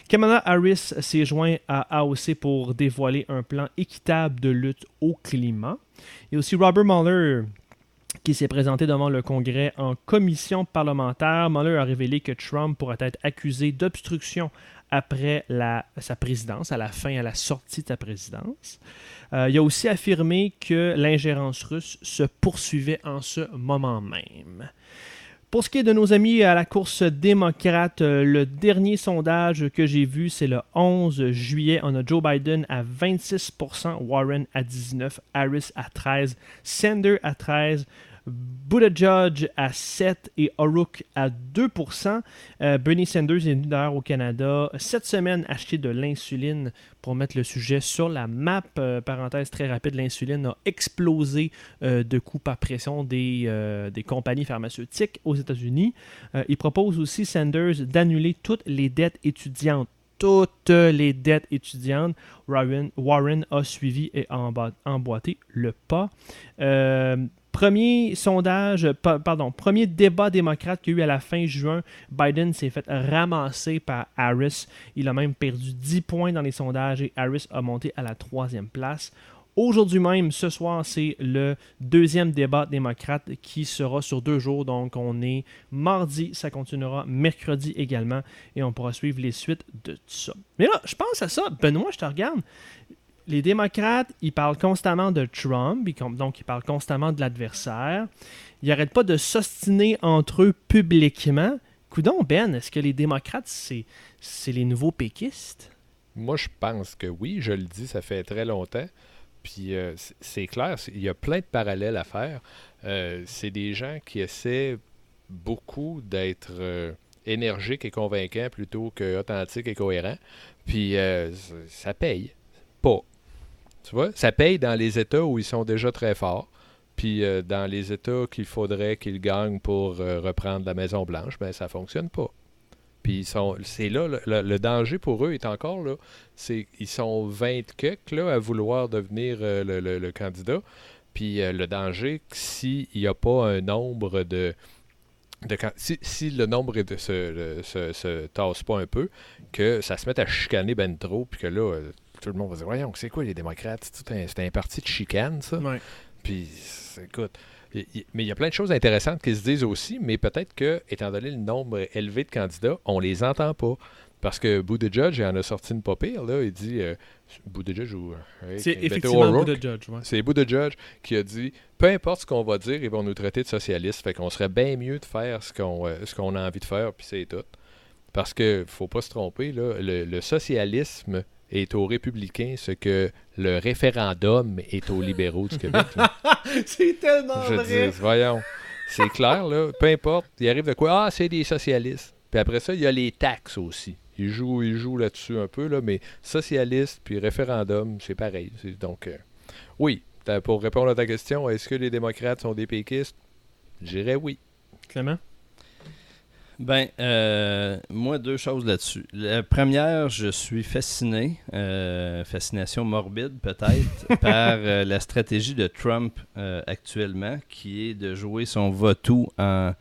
Kamala Harris s'est joint à AOC pour dévoiler un plan équitable de lutte au climat. Et aussi Robert Mueller qui s'est présenté devant le Congrès en commission parlementaire. Mueller a révélé que Trump pourrait être accusé d'obstruction après sa présidence, à la fin, à la sortie de sa présidence. Euh, il a aussi affirmé que l'ingérence russe se poursuivait en ce moment même. Pour ce qui est de nos amis à la course démocrate, le dernier sondage que j'ai vu, c'est le 11 juillet. On a Joe Biden à 26%, Warren à 19%, Harris à 13%, Sanders à 13%, Buddha Judge à 7 et O'Rourke à 2%. Euh, Bernie Sanders est venu d'ailleurs au Canada cette semaine acheter de l'insuline pour mettre le sujet sur la map. Euh, parenthèse très rapide, l'insuline a explosé euh, de coûts par pression des, compagnies pharmaceutiques aux États-Unis. il propose aussi Sanders d'annuler toutes les dettes étudiantes toutes les dettes étudiantes. Warren, Warren a suivi et emboîté le pas. Premier sondage, premier débat démocrate qu'il y a eu à la fin juin, Biden s'est fait ramasser par Harris. Il a même perdu 10 points dans les sondages et Harris a monté à la troisième place. Aujourd'hui même, ce soir, c'est le deuxième débat démocrate qui sera sur deux jours. Donc, on est mardi, ça continuera mercredi également et on pourra suivre les suites de tout ça. Mais là, je pense à ça. Benoît, je te regarde les démocrates, ils parlent constamment de Trump, donc ils parlent constamment de l'adversaire. Ils n'arrêtent pas de s'ostiner entre eux publiquement. Coudon, Ben, est-ce que les démocrates, c'est, les nouveaux péquistes? Moi, je pense que oui, je le dis, ça fait très longtemps. Puis euh, c'est clair, il y a plein de parallèles à faire. Euh, c'est des gens qui essaient beaucoup d'être euh, énergiques et convaincants plutôt qu'authentiques et cohérents. Puis ça paye. Pas. Tu vois, ça paye dans les États où ils sont déjà très forts. Puis euh, dans les États qu'il faudrait qu'ils gagnent pour euh, reprendre la Maison-Blanche, ben ça fonctionne pas. Puis c'est là, le, danger pour eux est encore là. C'est ils sont 20 là, à vouloir devenir euh, le, candidat. Puis le danger, s'il n'y a pas un nombre de. si, le nombre se, se, tasse pas un peu, que ça se mette à chicaner ben trop, puis que là, tout le monde va dire Voyons, c'est quoi les démocrates? C'est un, parti de chicane, ça. Puis, écoute. mais il y a plein de choses intéressantes qui se disent aussi, mais peut-être que, étant donné le nombre élevé de candidats, on les entend pas. Parce que Buttigieg, il en a sorti une pas pire, là. Il dit. Euh, Buttigieg ou. Euh, c'est effectivement Buttigieg, ouais. C'est Buttigieg qui a dit peu importe ce qu'on va dire, ils vont nous traiter de socialistes. Fait qu'on serait bien mieux de faire ce qu'on euh, a envie de faire, puis c'est tout. Parce que, faut pas se tromper, là, le socialisme est aux républicains ce que le référendum est aux libéraux du Québec. c'est tellement Je vrai. Dis, voyons, c'est clair, là. Peu importe, il arrive de quoi? Ah, c'est des socialistes. Puis après ça, il y a les taxes aussi. Ils jouent, ils jouent là-dessus un peu, là, mais socialiste puis référendum, c'est pareil. Donc, euh, oui, pour répondre à ta question, est-ce que les démocrates sont des péquistes? J'irais oui. Clément? Ben, euh, moi, deux choses là-dessus. La première, je suis fasciné, euh, fascination morbide peut-être, par euh, la stratégie de Trump actuellement, qui est de jouer son votou en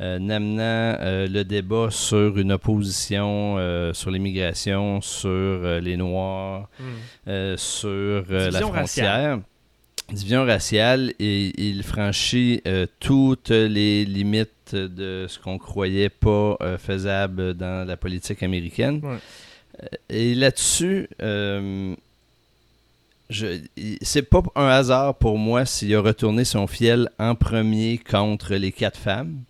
amenant le débat sur une opposition sur l'immigration, sur les Noirs, hmm. sur la frontière division raciale et il franchit euh, toutes les limites de ce qu'on croyait pas euh, faisable dans la politique américaine. Euh, et là-dessus, c'est pas un hasard pour moi s'il a retourné son fiel en premier contre les quatre femmes,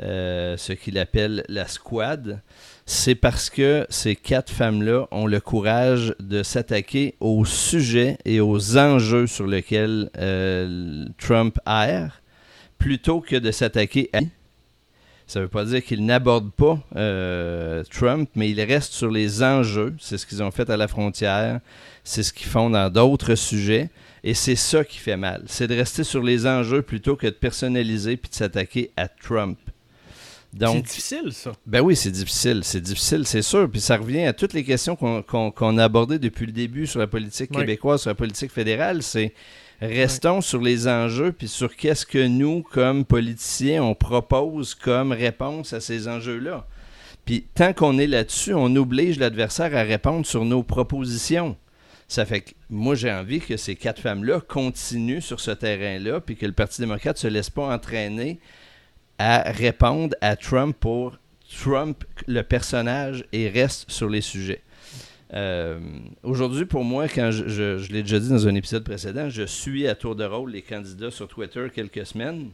ce qu'il appelle la squad c'est parce que ces quatre femmes-là ont le courage de s'attaquer aux sujets et aux enjeux sur lesquels euh, Trump erre, plutôt que de s'attaquer à ça ne veut pas dire qu'ils n'abordent pas euh, Trump, mais ils restent sur les enjeux. C'est ce qu'ils ont fait à la frontière. C'est ce qu'ils font dans d'autres sujets. Et c'est ça qui fait mal. C'est de rester sur les enjeux plutôt que de personnaliser puis de s'attaquer à Trump c'est difficile, ça. Ben oui, c'est difficile. C'est difficile, c'est sûr. Puis ça revient à toutes les questions qu'on a abordées depuis le début sur la politique québécoise, sur la politique fédérale. C'est restons sur les enjeux, puis sur qu'est-ce que nous, comme politiciens, on propose comme réponse à ces enjeux-là. Puis tant qu'on est là-dessus, on oblige l'adversaire à répondre sur nos propositions. Ça fait que moi, j'ai envie que ces quatre femmes-là continuent sur ce terrain-là, puis que le Parti démocrate ne se laisse pas entraîner à répondre à Trump pour Trump, le personnage, et reste sur les sujets. Euh, aujourd'hui, pour moi, quand je, je, l'ai déjà dit dans un épisode précédent, je suis à tour de rôle les candidats sur Twitter quelques semaines.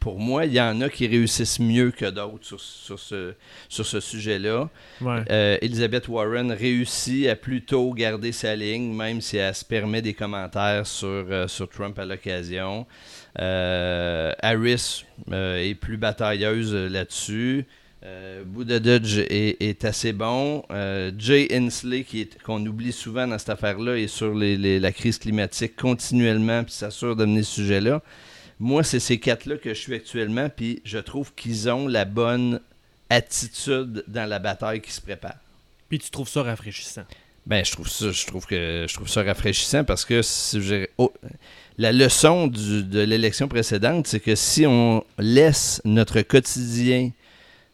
Pour moi, il y en a qui réussissent mieux que d'autres sur, sur, ce, sur ce sujet-là. Euh, Elizabeth Warren réussit à plutôt garder sa ligne, même si elle se permet des commentaires sur, euh, sur Trump à l'occasion. Euh, Harris euh, est plus batailleuse là-dessus. Euh, Dudge est, assez bon. Euh, Jay Inslee, qu'on oublie souvent dans cette affaire-là, est sur la crise climatique continuellement, puis s'assure d'amener ce sujet-là. Moi, c'est ces quatre-là que je suis actuellement, puis je trouve qu'ils ont la bonne attitude dans la bataille qui se prépare. Puis tu trouves ça rafraîchissant? Ben, je trouve ça, je trouve que je trouve ça rafraîchissant parce que si oh, la leçon de l'élection précédente, c'est que si on laisse notre quotidien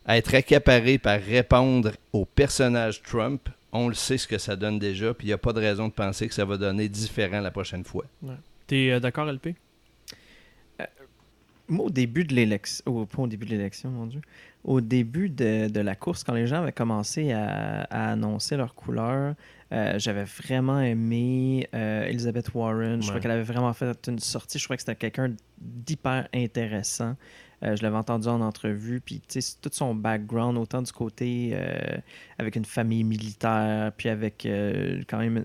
être accaparé par répondre au personnage Trump, on le sait ce que ça donne déjà, puis il n'y a pas de raison de penser que ça va donner différent la prochaine fois. Tu es euh, d'accord, LP? Euh, moi, au début de l'élection, oh, pas au début de l'élection, mon Dieu, au début de, la course, quand les gens avaient commencé à, à annoncer leur couleur, euh, j'avais vraiment aimé euh, Elizabeth Warren. Je crois qu'elle avait vraiment fait une sortie. Je crois que c'était quelqu'un d'hyper intéressant. Euh, je l'avais entendu en entrevue, puis tout son background, autant du côté avec une famille militaire, puis avec quand même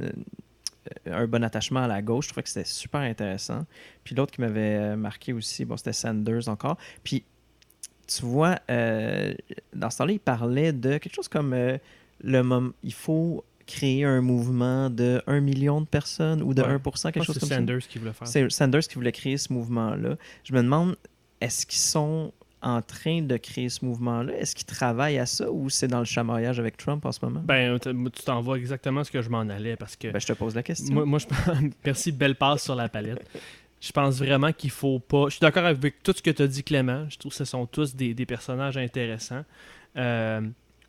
un bon attachement à la gauche. Je trouvais que c'était super intéressant. Puis l'autre qui m'avait marqué aussi, bon, c'était Sanders encore. Puis tu vois, dans ce temps-là, il parlait de quelque chose comme le moment. Il faut créer un mouvement de 1 million de personnes ou de 1%, quelque chose comme ça. C'est Sanders qui voulait faire. C'est Sanders qui voulait créer ce mouvement-là. Je me demande, est-ce qu'ils sont en train de créer ce mouvement-là? Est-ce qu'ils travaillent à ça ou c'est dans le chamaillage avec Trump en ce moment? Ben, tu t'en vois exactement ce que je m'en allais parce que. Ben, je te pose la question. Moi, moi je... merci, belle passe sur la palette. Je pense vraiment qu'il faut pas. Je suis d'accord avec tout ce que tu as dit, Clément. Je trouve que ce sont tous des, des personnages intéressants. Euh,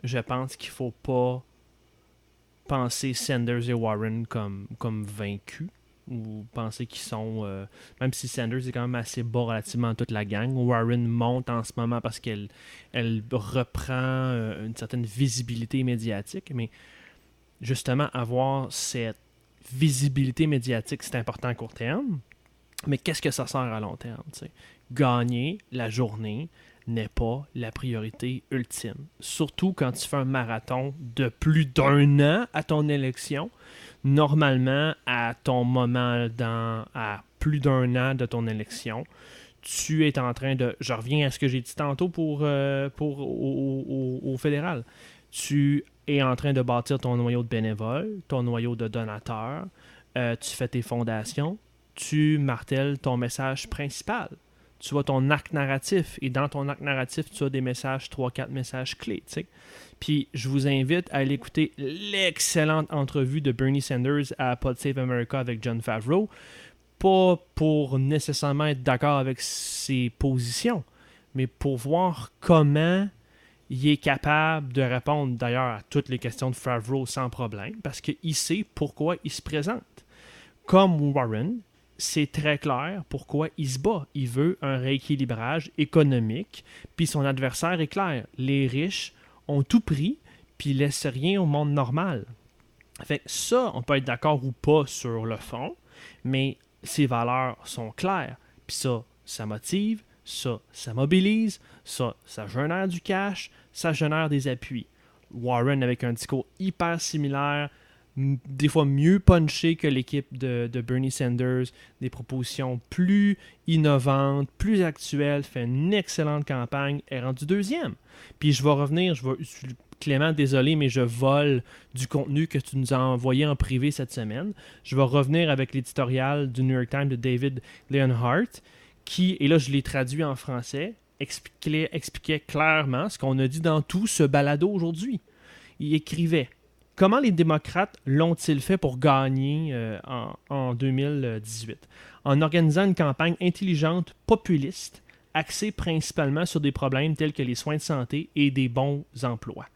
je pense qu'il faut pas penser Sanders et Warren comme, comme vaincus ou penser qu'ils sont. Euh, même si Sanders est quand même assez bas relativement à toute la gang, Warren monte en ce moment parce qu'elle elle reprend euh, une certaine visibilité médiatique, mais justement, avoir cette visibilité médiatique, c'est important à court terme, mais qu'est-ce que ça sert à long terme? Gagner la journée, n'est pas la priorité ultime. Surtout quand tu fais un marathon de plus d'un an à ton élection. Normalement, à ton moment dans, à plus d'un an de ton élection, tu es en train de. Je reviens à ce que j'ai dit tantôt pour, euh, pour au, fédéral. Tu es en train de bâtir ton noyau de bénévoles, ton noyau de donateurs. Euh, tu fais tes fondations, tu martèles ton message principal. Tu as ton arc narratif. Et dans ton arc narratif, tu as des messages, 3-4 messages clés. Puis je vous invite à aller écouter l'excellente entrevue de Bernie Sanders à Pod Save America avec John Favreau. Pas pour nécessairement être d'accord avec ses positions, mais pour voir comment il est capable de répondre d'ailleurs à toutes les questions de Favreau sans problème, parce qu'il sait pourquoi il se présente. Comme Warren, c'est très clair pourquoi il se bat. Il veut un rééquilibrage économique, puis son adversaire est clair. Les riches ont tout pris, puis laissent rien au monde normal. Fait ça, on peut être d'accord ou pas sur le fond, mais ses valeurs sont claires. Puis ça, ça motive, ça, ça mobilise, ça, ça génère du cash, ça génère des appuis. Warren avec un discours hyper similaire, des fois mieux punché que l'équipe de, Bernie Sanders, des propositions plus innovantes, plus actuelles, fait une excellente campagne, est rendu deuxième. Puis je vais revenir, je vais, Clément, désolé, mais je vole du contenu que tu nous as envoyé en privé cette semaine. Je vais revenir avec l'éditorial du New York Times de David Leonhardt, qui, et là je l'ai traduit en français, expliquait, expliquait clairement ce qu'on a dit dans tout ce balado aujourd'hui. Il écrivait Comment les démocrates l'ont-ils fait pour gagner euh, en, en 2018 En organisant une campagne intelligente, populiste, axée principalement sur des problèmes tels que les soins de santé et des bons emplois.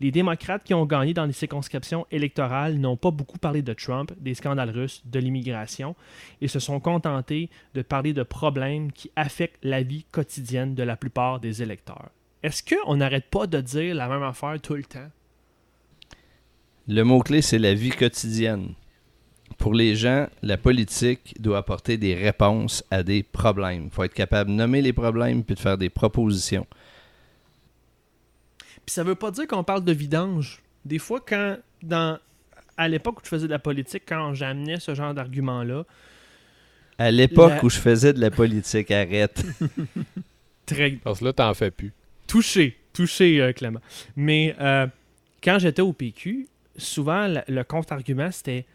Les démocrates qui ont gagné dans les circonscriptions électorales n'ont pas beaucoup parlé de Trump, des scandales russes, de l'immigration, et se sont contentés de parler de problèmes qui affectent la vie quotidienne de la plupart des électeurs. Est-ce qu'on n'arrête pas de dire la même affaire tout le temps? Le mot-clé, c'est la vie quotidienne. Pour les gens, la politique doit apporter des réponses à des problèmes. Il faut être capable de nommer les problèmes puis de faire des propositions. Puis ça veut pas dire qu'on parle de vidange. Des fois, quand dans à l'époque où je faisais de la politique, quand j'amenais ce genre d'argument-là. À l'époque où je faisais de la politique, arrête. Très... Parce que là, t'en fais plus. Touché, touché, euh, Clément. Mais euh, quand j'étais au PQ, souvent, le, contre-argument, c'était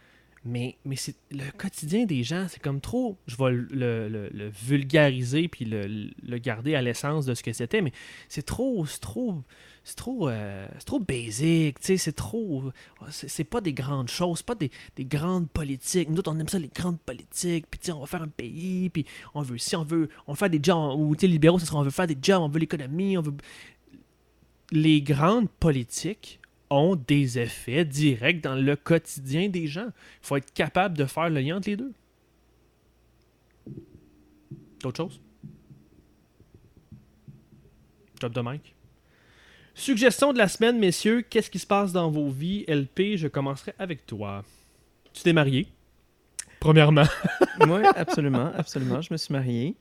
mais, mais c'est le quotidien des gens, c'est comme trop. Je vais le, vulgariser puis le, garder à l'essence de ce que c'était, mais c'est trop. C'est trop. C'est trop, euh, trop basic, c'est trop. C'est pas des grandes choses, pas des, grandes politiques. Nous autres, on aime ça, les grandes politiques, puis on va faire un pays, puis on veut, si on veut, on veut faire des jobs, ou les libéraux, ça sera on veut faire des jobs, on veut l'économie, on veut. Les grandes politiques ont des effets directs dans le quotidien des gens. Il faut être capable de faire le lien entre les deux. D'autres choses? Job de Mike. Suggestion de la semaine, messieurs. Qu'est-ce qui se passe dans vos vies? LP, je commencerai avec toi. Tu t'es marié, premièrement. oui, absolument, absolument. Je me suis marié.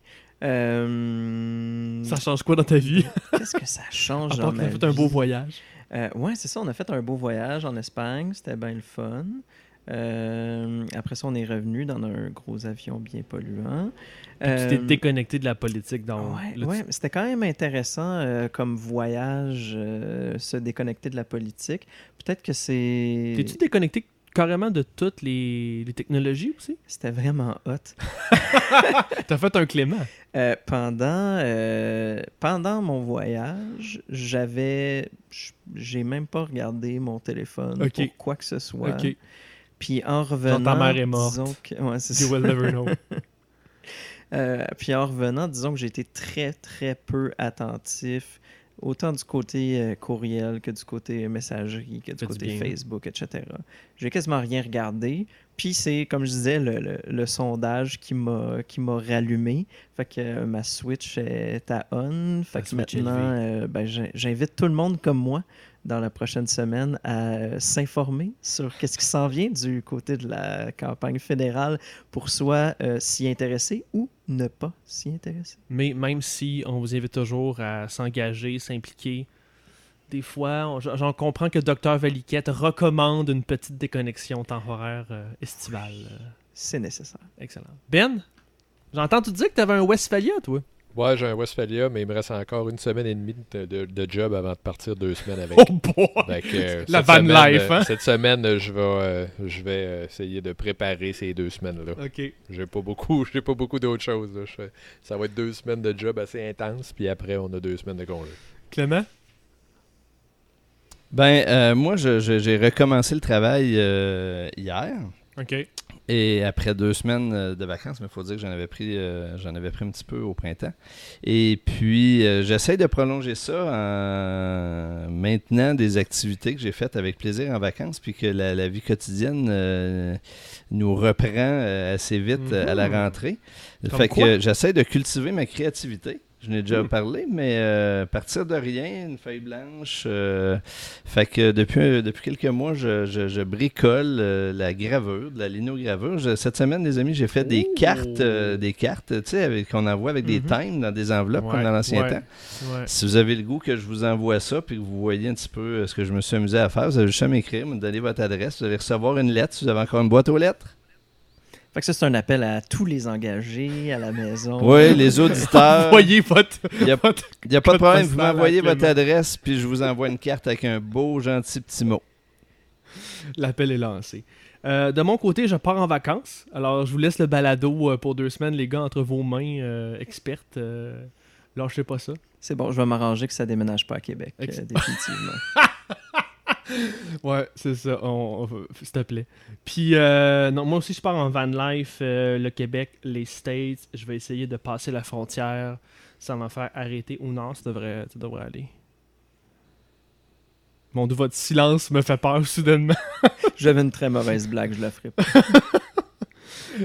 Euh, ça change quoi dans ta vie? Qu'est-ce que ça change dans ma fait un beau voyage. Euh, ouais, c'est ça. On a fait un beau voyage en Espagne. C'était bien le fun. Euh, après ça, on est revenu dans un gros avion bien polluant. tu t'es euh, déconnecté de la politique. Dans ouais, c'était quand même intéressant comme voyage, se déconnecter de la politique. Peut-être que c'est. T'es-tu déconnecté carrément de toutes les, technologies aussi? C'était vraiment hot. T'as fait un Clément. Euh, pendant, euh, pendant mon voyage, j'avais. J'ai même pas regardé mon téléphone pour quoi que ce soit. Puis en revenant. ta mère est morte. you will never know. Euh, puis en revenant, disons que j'ai été très, très peu attentif autant du côté euh, courriel que du côté messagerie, que du côté Facebook, etc. J'ai quasiment rien regardé. Puis c'est, comme je disais, le, sondage qui m'a qui m'a rallumé. Fait que euh, ma Switch est à on. Fait que maintenant, euh, ben, j'invite tout le monde comme moi dans la prochaine semaine à s'informer sur qu'est-ce qui s'en vient du côté de la campagne fédérale pour soit s'y intéresser ou ne pas s'y intéresser. Mais même si on vous invite toujours à s'engager, s'impliquer, des fois, j'en comprends que Dr Valiquette recommande une petite déconnexion temporaire euh, estivale. C'est nécessaire. Excellent. Ben, j'entends tu dire que tu avais un Westphalia, toi? Ouais, j'ai un Westphalia, mais il me reste encore une semaine et demie de, de- de job avant de partir deux semaines avec. Oh boy! Euh, La van semaine, life, hein? Cette semaine, je vais, euh, je vais euh, essayer de préparer ces deux semaines-là. Ok. J'ai pas beaucoup, j'ai pas beaucoup d'autres choses. là. Je fais- ça va être deux semaines de job assez intense, puis après, on a deux semaines de congé. Clément? Ben, euh, moi, j'ai recommencé le travail euh, hier. Ok. Et après deux semaines euh, de vacances, mais il faut dire que j'en avais pris euh, j'en avais pris un petit peu au printemps. Et puis euh, j'essaie de prolonger ça en maintenant des activités que j'ai faites avec plaisir en vacances, puis que la, la vie quotidienne euh, nous reprend assez vite à la Mhm. rentrée. Comme fait quoi? que j'essaie de cultiver ma créativité. Je n'ai déjà parlé, mais euh, partir de rien, une feuille blanche. euh, fait que depuis, depuis quelques mois, je, je- je bricole euh, la gravure, de la linogravure. Je- cette semaine, les amis, j'ai fait des cartes, euh, des cartes, tu sais, qu'on envoie avec des times dans des enveloppes comme dans l'ancien ouais. temps. Ouais. Si vous avez le goût que je vous envoie ça, puis que vous voyez un petit peu euh, ce que je me suis amusé à faire, vous avez juste à m'écrire, me donner votre adresse, vous allez recevoir une lettre. Si vous avez encore une boîte aux lettres. Fait que ça, c'est un appel à tous les engagés à la maison. Oui, les auditeurs. Voyez votre. Il n'y a, votre- y a pas de problème, vous m'envoyez votre Clément. adresse, puis je vous envoie une carte avec un beau, gentil petit mot. L'appel est lancé. Euh, de mon côté, je pars en vacances. Alors, je vous laisse le balado euh, pour deux semaines, les gars, entre vos mains euh, expertes. Euh, lâchez pas ça. C'est bon, je vais m'arranger que ça déménage pas à Québec, euh, définitivement. Ouais, c'est ça. On, on- S'il te plaît. Puis, euh, non, moi aussi, je pars en van life, euh, le Québec, les States. Je vais essayer de passer la frontière sans me faire arrêter ou non. Ça devrait, ça devrait aller. Mon votre silence me fait peur soudainement. J'avais une très mauvaise blague, je la ferai pas.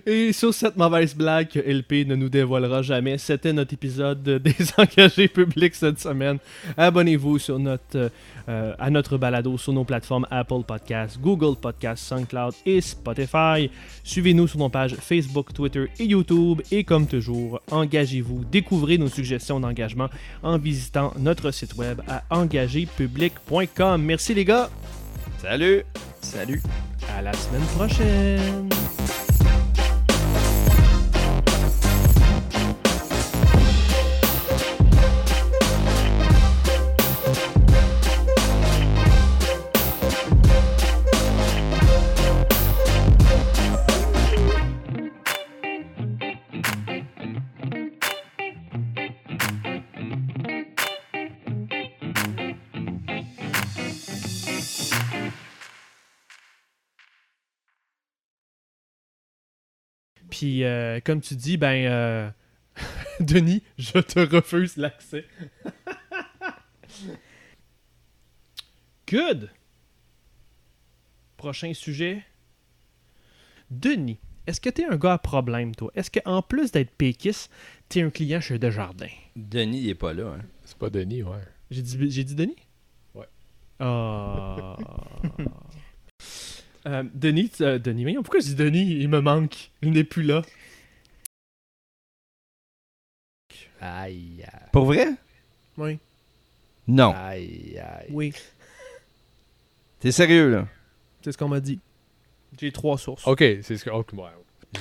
Et sur cette mauvaise blague que LP ne nous dévoilera jamais, c'était notre épisode de des engagés publics cette semaine. Abonnez-vous sur notre, euh, à notre balado sur nos plateformes Apple Podcasts, Google Podcasts, SoundCloud et Spotify. Suivez-nous sur nos pages Facebook, Twitter et YouTube. Et comme toujours, engagez-vous. Découvrez nos suggestions d'engagement en visitant notre site web à engagépublic.com. Merci les gars. Salut! Salut! À la semaine prochaine. Puis, euh, comme tu dis, ben, euh, Denis, je te refuse l'accès. Good. Prochain sujet. Denis, est-ce que t'es un gars à problème, toi? Est-ce qu'en plus d'être péquiste, t'es un client chez Desjardins? Denis, il est pas là. Hein. C'est pas Denis, ouais. J'ai dit, j'ai dit Denis? Ouais. Ah. Euh, Denis, euh, Denis, voyons, pourquoi je dis Denis? Il me manque. Il n'est plus là. Aïe, aïe, Pour vrai? Oui. Non. aïe, aïe. Oui. T'es sérieux, là? C'est ce qu'on m'a dit. J'ai trois sources. Ok, c'est ce que. ok, ouais.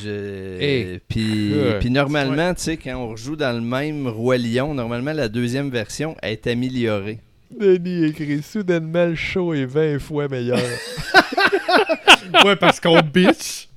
Je... Hey. Puis, Euh, puis normalement, tu sais, quand on rejoue dans le même Roi Lion, normalement, la deuxième version est améliorée. Denis écrit soudainement le show est 20 fois meilleur. ouais, parce qu'on bitch.